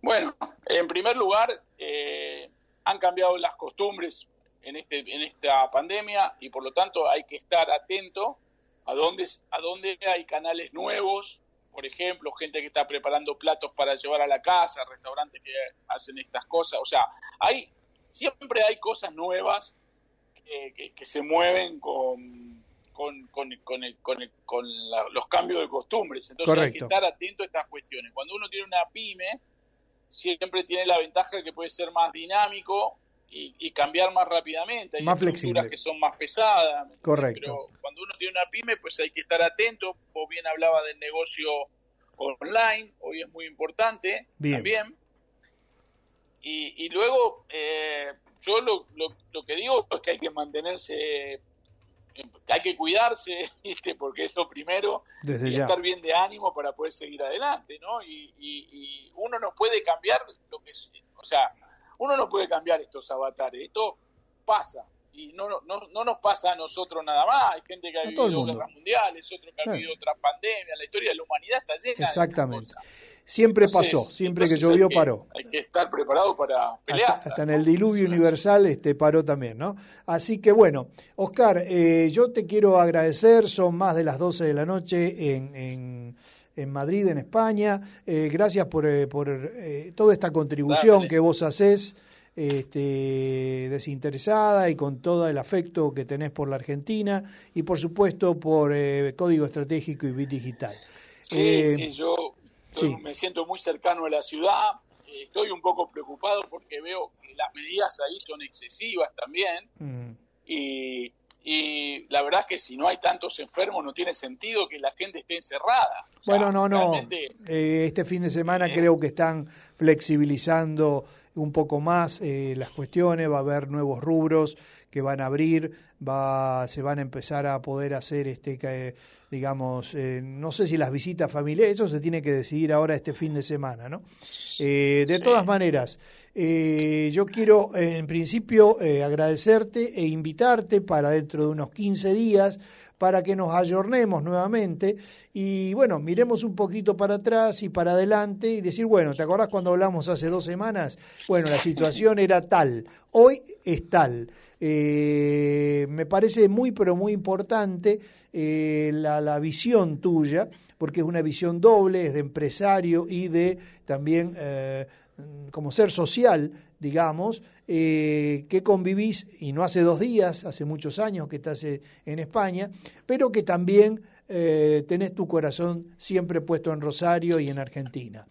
S3: Bueno, en primer lugar, eh, han cambiado las costumbres en, este, en esta pandemia y por lo tanto hay que estar atento a dónde, a dónde hay canales nuevos, por ejemplo, gente que está preparando platos para llevar a la casa, restaurantes que hacen estas cosas. O sea, hay siempre hay cosas nuevas que, que- que se mueven con, con, con, con el- con el- con la- los cambios de costumbres. Entonces hay que estar atento a estas cuestiones. Cuando uno tiene una pyme, siempre tiene la ventaja de que puede ser más dinámico y, y cambiar más rápidamente. Hay
S5: Más
S3: estructuras
S5: flexible.
S3: que son más pesadas.
S5: Correcto.
S3: Pero cuando uno tiene una pyme, pues hay que estar atento. Vos bien hablaba del negocio online, hoy es muy importante
S5: Bien.
S3: también. Y, y luego, eh, yo lo, lo, lo que digo es que hay que mantenerse, eh, hay que cuidarse, [laughs] ¿viste? porque es lo primero,
S5: Desde
S3: y
S5: ya.
S3: estar bien de ánimo para poder seguir adelante, ¿no? Y, y- y uno no puede cambiar lo que o sea, uno no puede cambiar estos avatares, esto pasa. Y no, no, no, no nos pasa a nosotros nada más. Hay gente que ha vivido guerras mundiales, otro que ha
S5: Claro.
S3: vivido otras pandemias. La historia de la humanidad está llena de
S5: Exactamente.
S3: cosas.
S5: Siempre
S3: Entonces,
S5: pasó, siempre que llovió
S3: que-
S5: paró.
S3: Hay que estar preparado para pelear.
S5: Hasta, hasta en el diluvio universal este paró también, ¿no? Así que bueno, Oscar, eh, yo te quiero agradecer, son más de las 12 de la noche en, en, en Madrid, en España. Eh, gracias por, eh, por eh, toda esta contribución
S3: Dale.
S5: que vos haces, este, desinteresada y con todo el afecto que tenés por la Argentina y por supuesto por Código Estratégico y Bit Digital.
S3: Sí, sí, yo estoy-
S5: sí.
S3: me siento muy cercano a la ciudad. Estoy un poco preocupado porque veo que las medidas ahí son excesivas también.
S5: mm,
S3: Y, y la verdad que si no hay tantos enfermos no tiene sentido que la gente esté encerrada. O sea,
S5: Bueno, no, no. Eh, este fin de semana
S3: Eh.
S5: creo que están flexibilizando un poco más eh, las cuestiones, va a haber nuevos rubros que van a abrir, va, se van a empezar a poder hacer, este, que, digamos, eh, no sé si las visitas familiares, eso se tiene que decidir ahora este fin de semana, ¿no? Eh, de todas maneras, eh, yo quiero eh, en principio eh, agradecerte e invitarte para dentro de unos 15 días para que nos ayornemos nuevamente y bueno, miremos un poquito para atrás y para adelante y decir, bueno, ¿te acordás cuando hablamos hace dos semanas? Bueno, la situación era tal, hoy es tal. Eh, me parece muy, pero muy importante eh, la, la visión tuya, porque es una visión doble, es de empresario y de también eh, como ser social, digamos, eh, que convivís, y no hace dos días, hace muchos años que estás eh, en España, pero que también eh, tenés tu corazón siempre puesto en Rosario y en Argentina.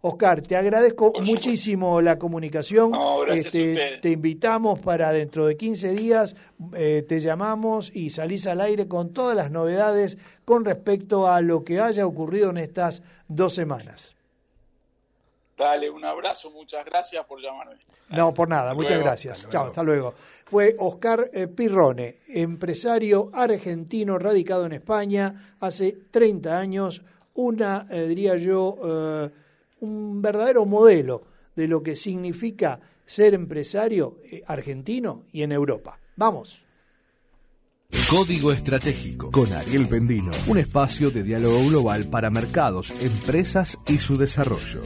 S5: Oscar, te agradezco muchísimo la comunicación. Este,
S3: No, ustedes.
S5: te invitamos para dentro de 15 días, eh, te llamamos y salís al aire con todas las novedades con respecto a lo que haya ocurrido en estas dos semanas.
S3: Dale un abrazo, muchas gracias por llamarme.
S5: No, por nada,
S3: Hasta
S5: muchas
S3: luego.
S5: gracias.
S6: Hasta
S5: Chao,
S6: luego.
S5: hasta luego. Fue Oscar eh, Pirrone, empresario argentino radicado en España hace 30 años, una, eh, diría yo, eh, un verdadero modelo de lo que significa ser empresario eh, argentino y en Europa. Vamos.
S4: Código Estratégico con Ariel Pendino, un espacio de diálogo global para mercados, empresas y su desarrollo.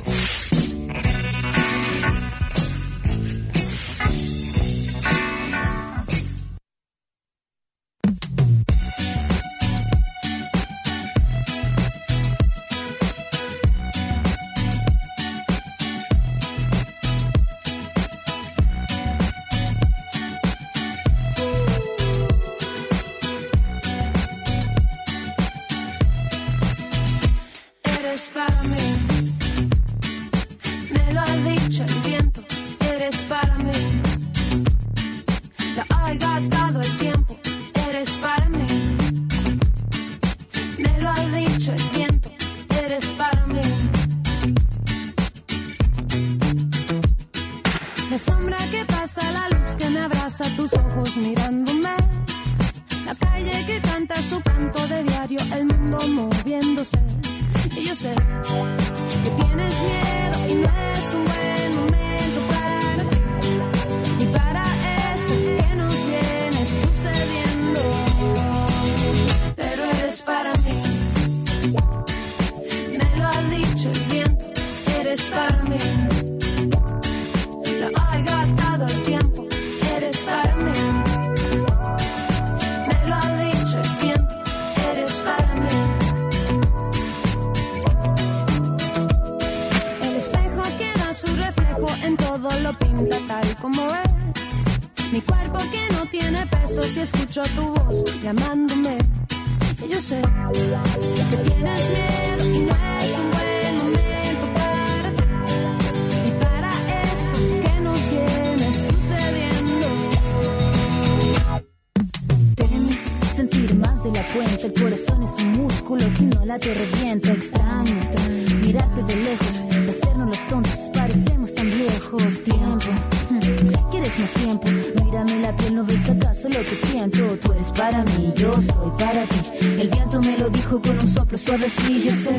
S2: De
S8: lejos, hacernos los tontos, parecemos tan viejos, tiempo, hmm, quieres más tiempo. Mírame la piel, no ves acaso lo que siento. Tú eres para mí, yo soy para ti. El viento me lo dijo con un soplo suave, yo sé.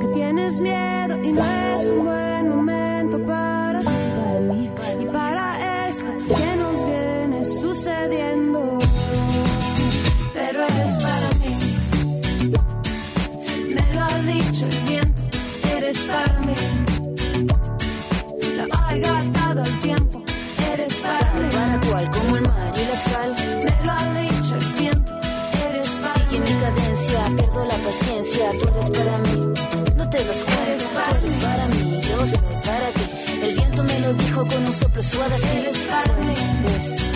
S2: que tienes miedo y no es un buen momento Para
S8: soplo suave. Sí,
S2: Eres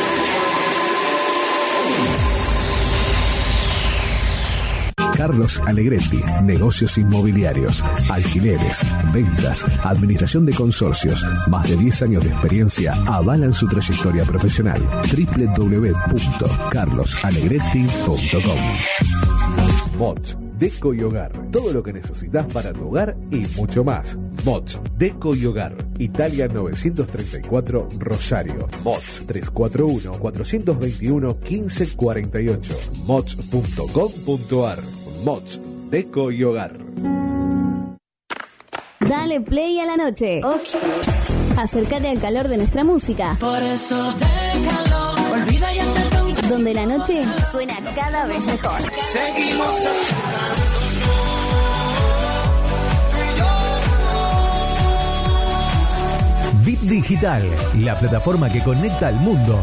S4: Carlos Alegretti, negocios inmobiliarios, alquileres, ventas, administración de consorcios, más de 10 años de experiencia avalan su trayectoria profesional. www.carlosalegretti.com Mods, Deco y Hogar, todo lo que necesitas para tu hogar y mucho más. Mods, Deco y Hogar, Italia 934 Rosario. Mods 341-421-1548. Mods.com.ar. Mods, Deco y Hogar.
S1: Dale play a la noche. Acércate al calor de nuestra música,
S2: Por eso déjalo, olvida y acepta un
S1: donde la noche suena cada vez mejor.
S9: Bit Digital, la plataforma que conecta al mundo.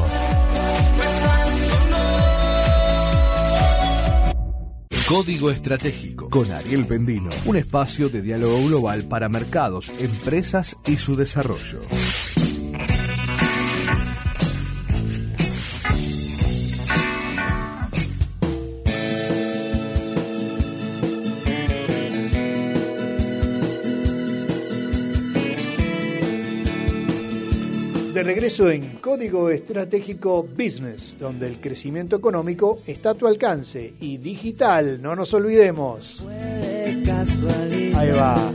S4: Código Estratégico con Ariel Pendino, un espacio de diálogo global para mercados, empresas y su desarrollo.
S5: Regreso en Código Estratégico Business, donde el crecimiento económico está a tu alcance y digital, no nos olvidemos. Ahí va.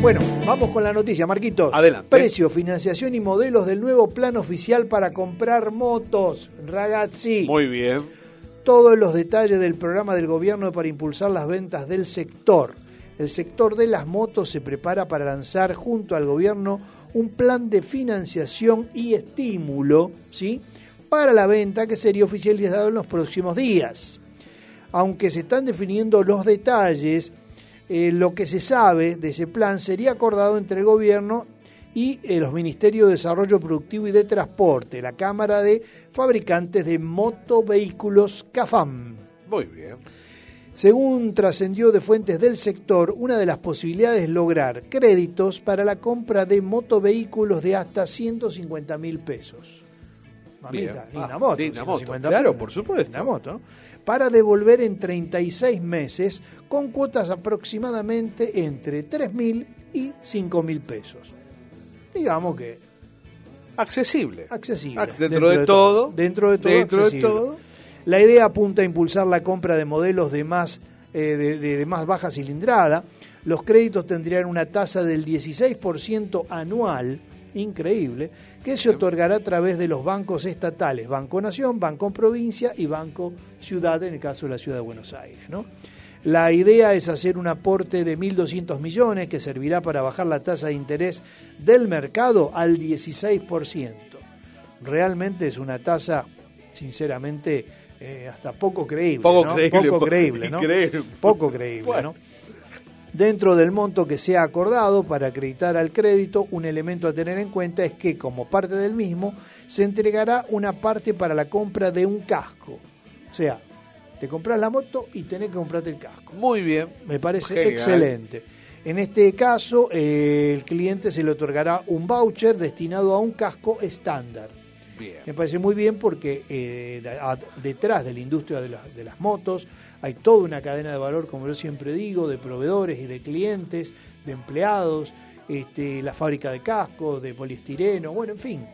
S5: Bueno, vamos con la noticia, Marquitos.
S6: Adelante.
S5: Precio, financiación y modelos del nuevo plan oficial para comprar motos. Ragazzi.
S6: Muy bien.
S5: todos los detalles del programa del gobierno para impulsar las ventas del sector. El sector de las motos se prepara para lanzar junto al gobierno un plan de financiación y estímulo ¿sí? para la venta que sería oficializado en los próximos días. Aunque se están definiendo los detalles, eh, lo que se sabe de ese plan sería acordado entre el gobierno y eh, los Ministerios de Desarrollo Productivo y de Transporte, la Cámara de Fabricantes de Motovehículos CAFAM.
S6: Muy bien.
S5: Según trascendió de fuentes del sector, una de las posibilidades es lograr créditos para la compra de motovehículos de hasta 150 mil pesos. Mamita,
S6: Bien.
S5: linda
S6: Ah,
S5: moto.
S6: moto,
S5: 150
S6: claro, por supuesto.
S5: linda moto. Para devolver en 36 meses con cuotas aproximadamente entre 3 mil y 5 mil pesos. Digamos que
S6: Accesible.
S5: accesible.
S6: Ac- dentro de todo,
S5: Dentro de todo.
S6: dentro de todo.
S5: La idea apunta a impulsar la compra de modelos de más, eh, de, de- de más baja cilindrada. Los créditos tendrían una tasa del 16% anual, increíble, que se otorgará a través de los bancos estatales, Banco Nación, Banco Provincia y Banco Ciudad, en el caso de la Ciudad de Buenos Aires. ¿no? La idea es hacer un aporte de 1.200 millones que servirá para bajar la tasa de interés del mercado al 16%. realmente es una tasa, sinceramente, eh, hasta poco creíble.
S6: Poco
S5: ¿no?
S6: creíble,
S5: Poco
S6: po-
S5: creíble, ¿no?
S6: increíble.
S5: Poco creíble,
S6: Bueno.
S5: ¿no? Dentro del monto que sea acordado para acreditar al crédito, un elemento a tener en cuenta es que como parte del mismo se entregará una parte para la compra de un casco. O sea, te compras la moto y tenés que comprarte el casco.
S6: Muy bien.
S5: Me parece
S6: Genial.
S5: excelente. En este caso, eh, el cliente se le otorgará un voucher destinado a un casco estándar.
S6: Bien.
S5: Me parece muy bien porque eh, de- a- detrás de la industria de, la- de las motos hay toda una cadena de valor, como yo siempre digo, de proveedores y de clientes, de empleados, este, la fábrica de cascos, de poliestireno, bueno, en fin.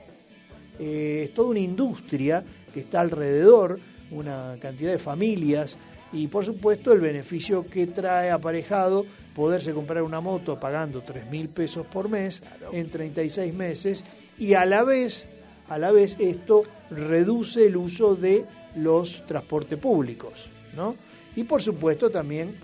S5: Eh, es toda una industria que está alrededor, una cantidad de familias y por supuesto el beneficio que trae aparejado poderse comprar una moto pagando 3 mil pesos por mes en 36 meses y a la vez, a la vez esto reduce el uso de los transportes públicos, ¿no? Y por supuesto también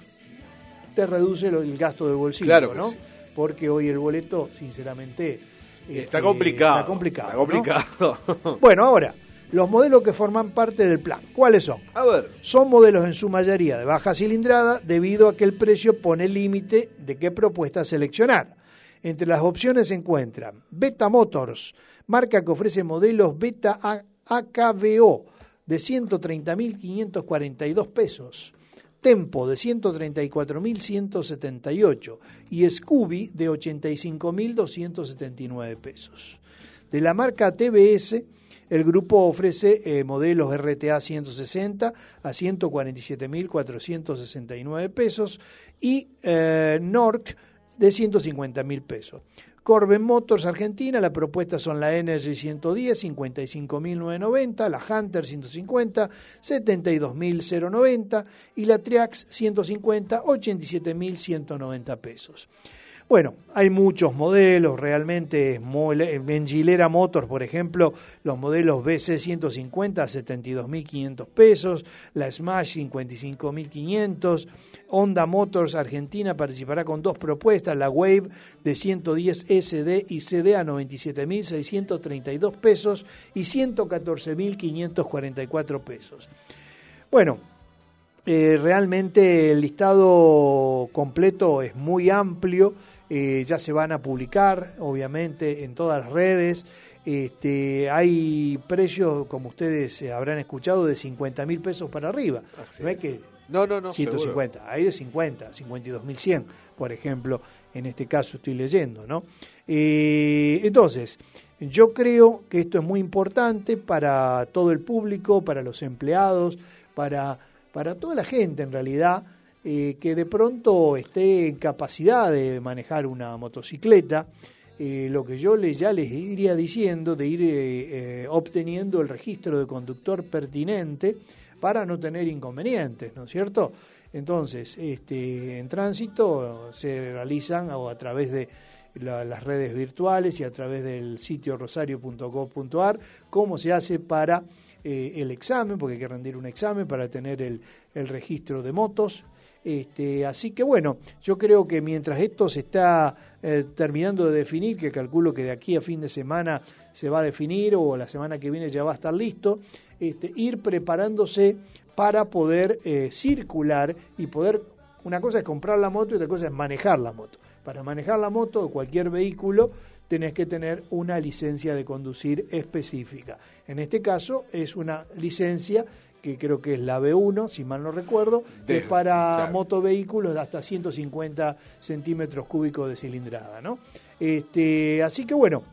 S5: te reduce el gasto del bolsillo,
S6: Claro
S5: ¿no?
S6: sí.
S5: Porque hoy el boleto, sinceramente,
S6: Está
S5: este,
S6: complicado.
S5: Está complicado.
S6: Está
S5: ¿no?
S6: complicado. [laughs]
S5: Bueno, ahora, los modelos que forman parte del plan, ¿cuáles son?
S6: A ver.
S5: Son modelos en su mayoría de baja cilindrada debido a que el precio pone límite de qué propuesta seleccionar. Entre las opciones se encuentran Beta Motors, marca que ofrece modelos Beta AKBO de 130.542 pesos, Tempo de 134.178 y Scooby de 85.279 pesos. De la marca TBS, el grupo ofrece eh, modelos RTA 160 a 147.469 pesos y eh, NORC de 150.000 pesos. Corben Motors Argentina, la propuesta son la Energy 110, 55.990, la Hunter 150, 72.090 y la Triax 150, 87.190 pesos. Bueno, hay muchos modelos, realmente en Gilera Motors, por ejemplo, los modelos BC 150 a 72.500 pesos, la Smash 55.500, Honda Motors Argentina participará con dos propuestas, la Wave de 110 SD y CD a 97.632 pesos y 114.544 pesos. Bueno, eh, realmente el listado completo es muy amplio, eh, ya se van a publicar, obviamente, en todas las redes. Este, hay precios, como ustedes eh, habrán escuchado, de 50 mil pesos para arriba.
S6: Así
S5: no es que
S6: No, no, no.
S5: 150, hay de 50, 52.100, por ejemplo, en este caso estoy leyendo, ¿no? Eh, entonces, yo creo que esto es muy importante para todo el público, para los empleados, para, para toda la gente en realidad, eh, que de pronto esté en capacidad de manejar una motocicleta. Eh, lo que yo les, ya les iría diciendo de ir eh, obteniendo el registro de conductor pertinente para no tener inconvenientes, ¿no es cierto? Entonces, este, en tránsito se realizan o a través de la- las redes virtuales y a través del sitio rosario.gov.ar cómo se hace para el examen, porque hay que rendir un examen para tener el registro de motos. Este, así que bueno, yo creo que mientras esto se está eh, terminando de definir, que calculo que de aquí a fin de semana se va a definir o la semana que viene ya va a estar listo, este, ir preparándose para poder eh, circular y poder, una cosa es comprar la moto y otra cosa es manejar la moto. Para manejar la moto o cualquier vehículo tenés que tener una licencia de conducir específica. En este caso es una licencia que creo que es la B1, si mal no recuerdo, que es para
S6: claro.
S5: motovehículos de hasta 150 centímetros cúbicos de cilindrada. ¿no? Este, así que bueno,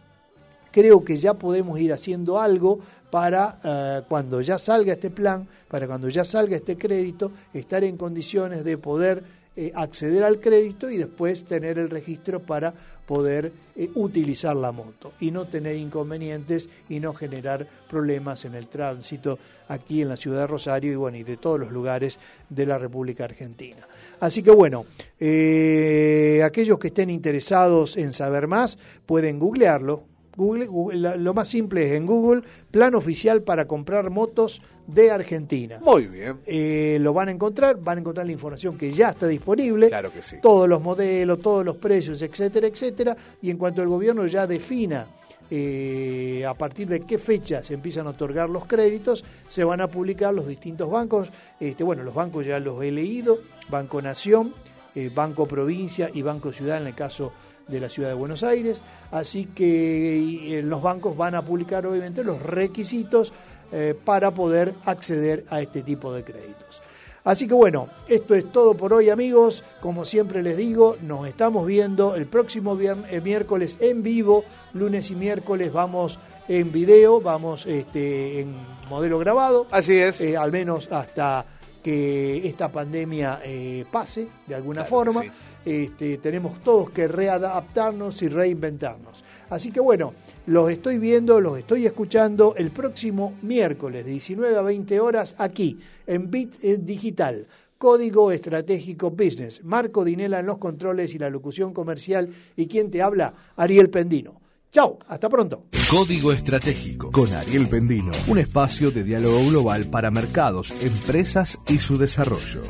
S5: creo que ya podemos ir haciendo algo para eh, cuando ya salga este plan, para cuando ya salga este crédito, estar en condiciones de poder eh, acceder al crédito y después tener el registro para poder eh, utilizar la moto y no tener inconvenientes y no generar problemas en el tránsito aquí en la ciudad de Rosario y bueno y de todos los lugares de la República Argentina. Así que bueno, eh, aquellos que estén interesados en saber más pueden googlearlo. Google, lo más simple es en Google, plan oficial para comprar motos de Argentina.
S6: Muy bien.
S5: Eh, lo van a encontrar, van a encontrar la información que ya está disponible,
S6: Claro que sí.
S5: todos los modelos, todos los precios, etcétera, etcétera, y en cuanto el gobierno ya defina eh, a partir de qué fecha se empiezan a otorgar los créditos, se van a publicar los distintos bancos. Este, bueno, los bancos ya los he leído, Banco Nación, eh, Banco Provincia y Banco Ciudad en el caso de la ciudad de Buenos Aires. Así que eh, los bancos van a publicar obviamente los requisitos eh, para poder acceder a este tipo de créditos. Así que bueno, esto es todo por hoy amigos. Como siempre les digo, nos estamos viendo el próximo vier- eh, miércoles en vivo, lunes y miércoles vamos en video, vamos este, en modelo grabado.
S6: Así es.
S5: Eh, al menos hasta que esta pandemia eh, pase de alguna
S6: Claro
S5: forma.
S6: sí.
S5: Este, tenemos todos que readaptarnos y reinventarnos. Así que bueno, los estoy viendo, los estoy escuchando el próximo miércoles de 19 a 20 horas aquí en Bit eh, Digital. Código Estratégico Business. Marco Dinela en los controles y la locución comercial. ¿Y quien te habla? Ariel Pendino. Chao, hasta pronto.
S4: Código Estratégico con Ariel Pendino, un espacio de diálogo global para mercados, empresas y su desarrollo.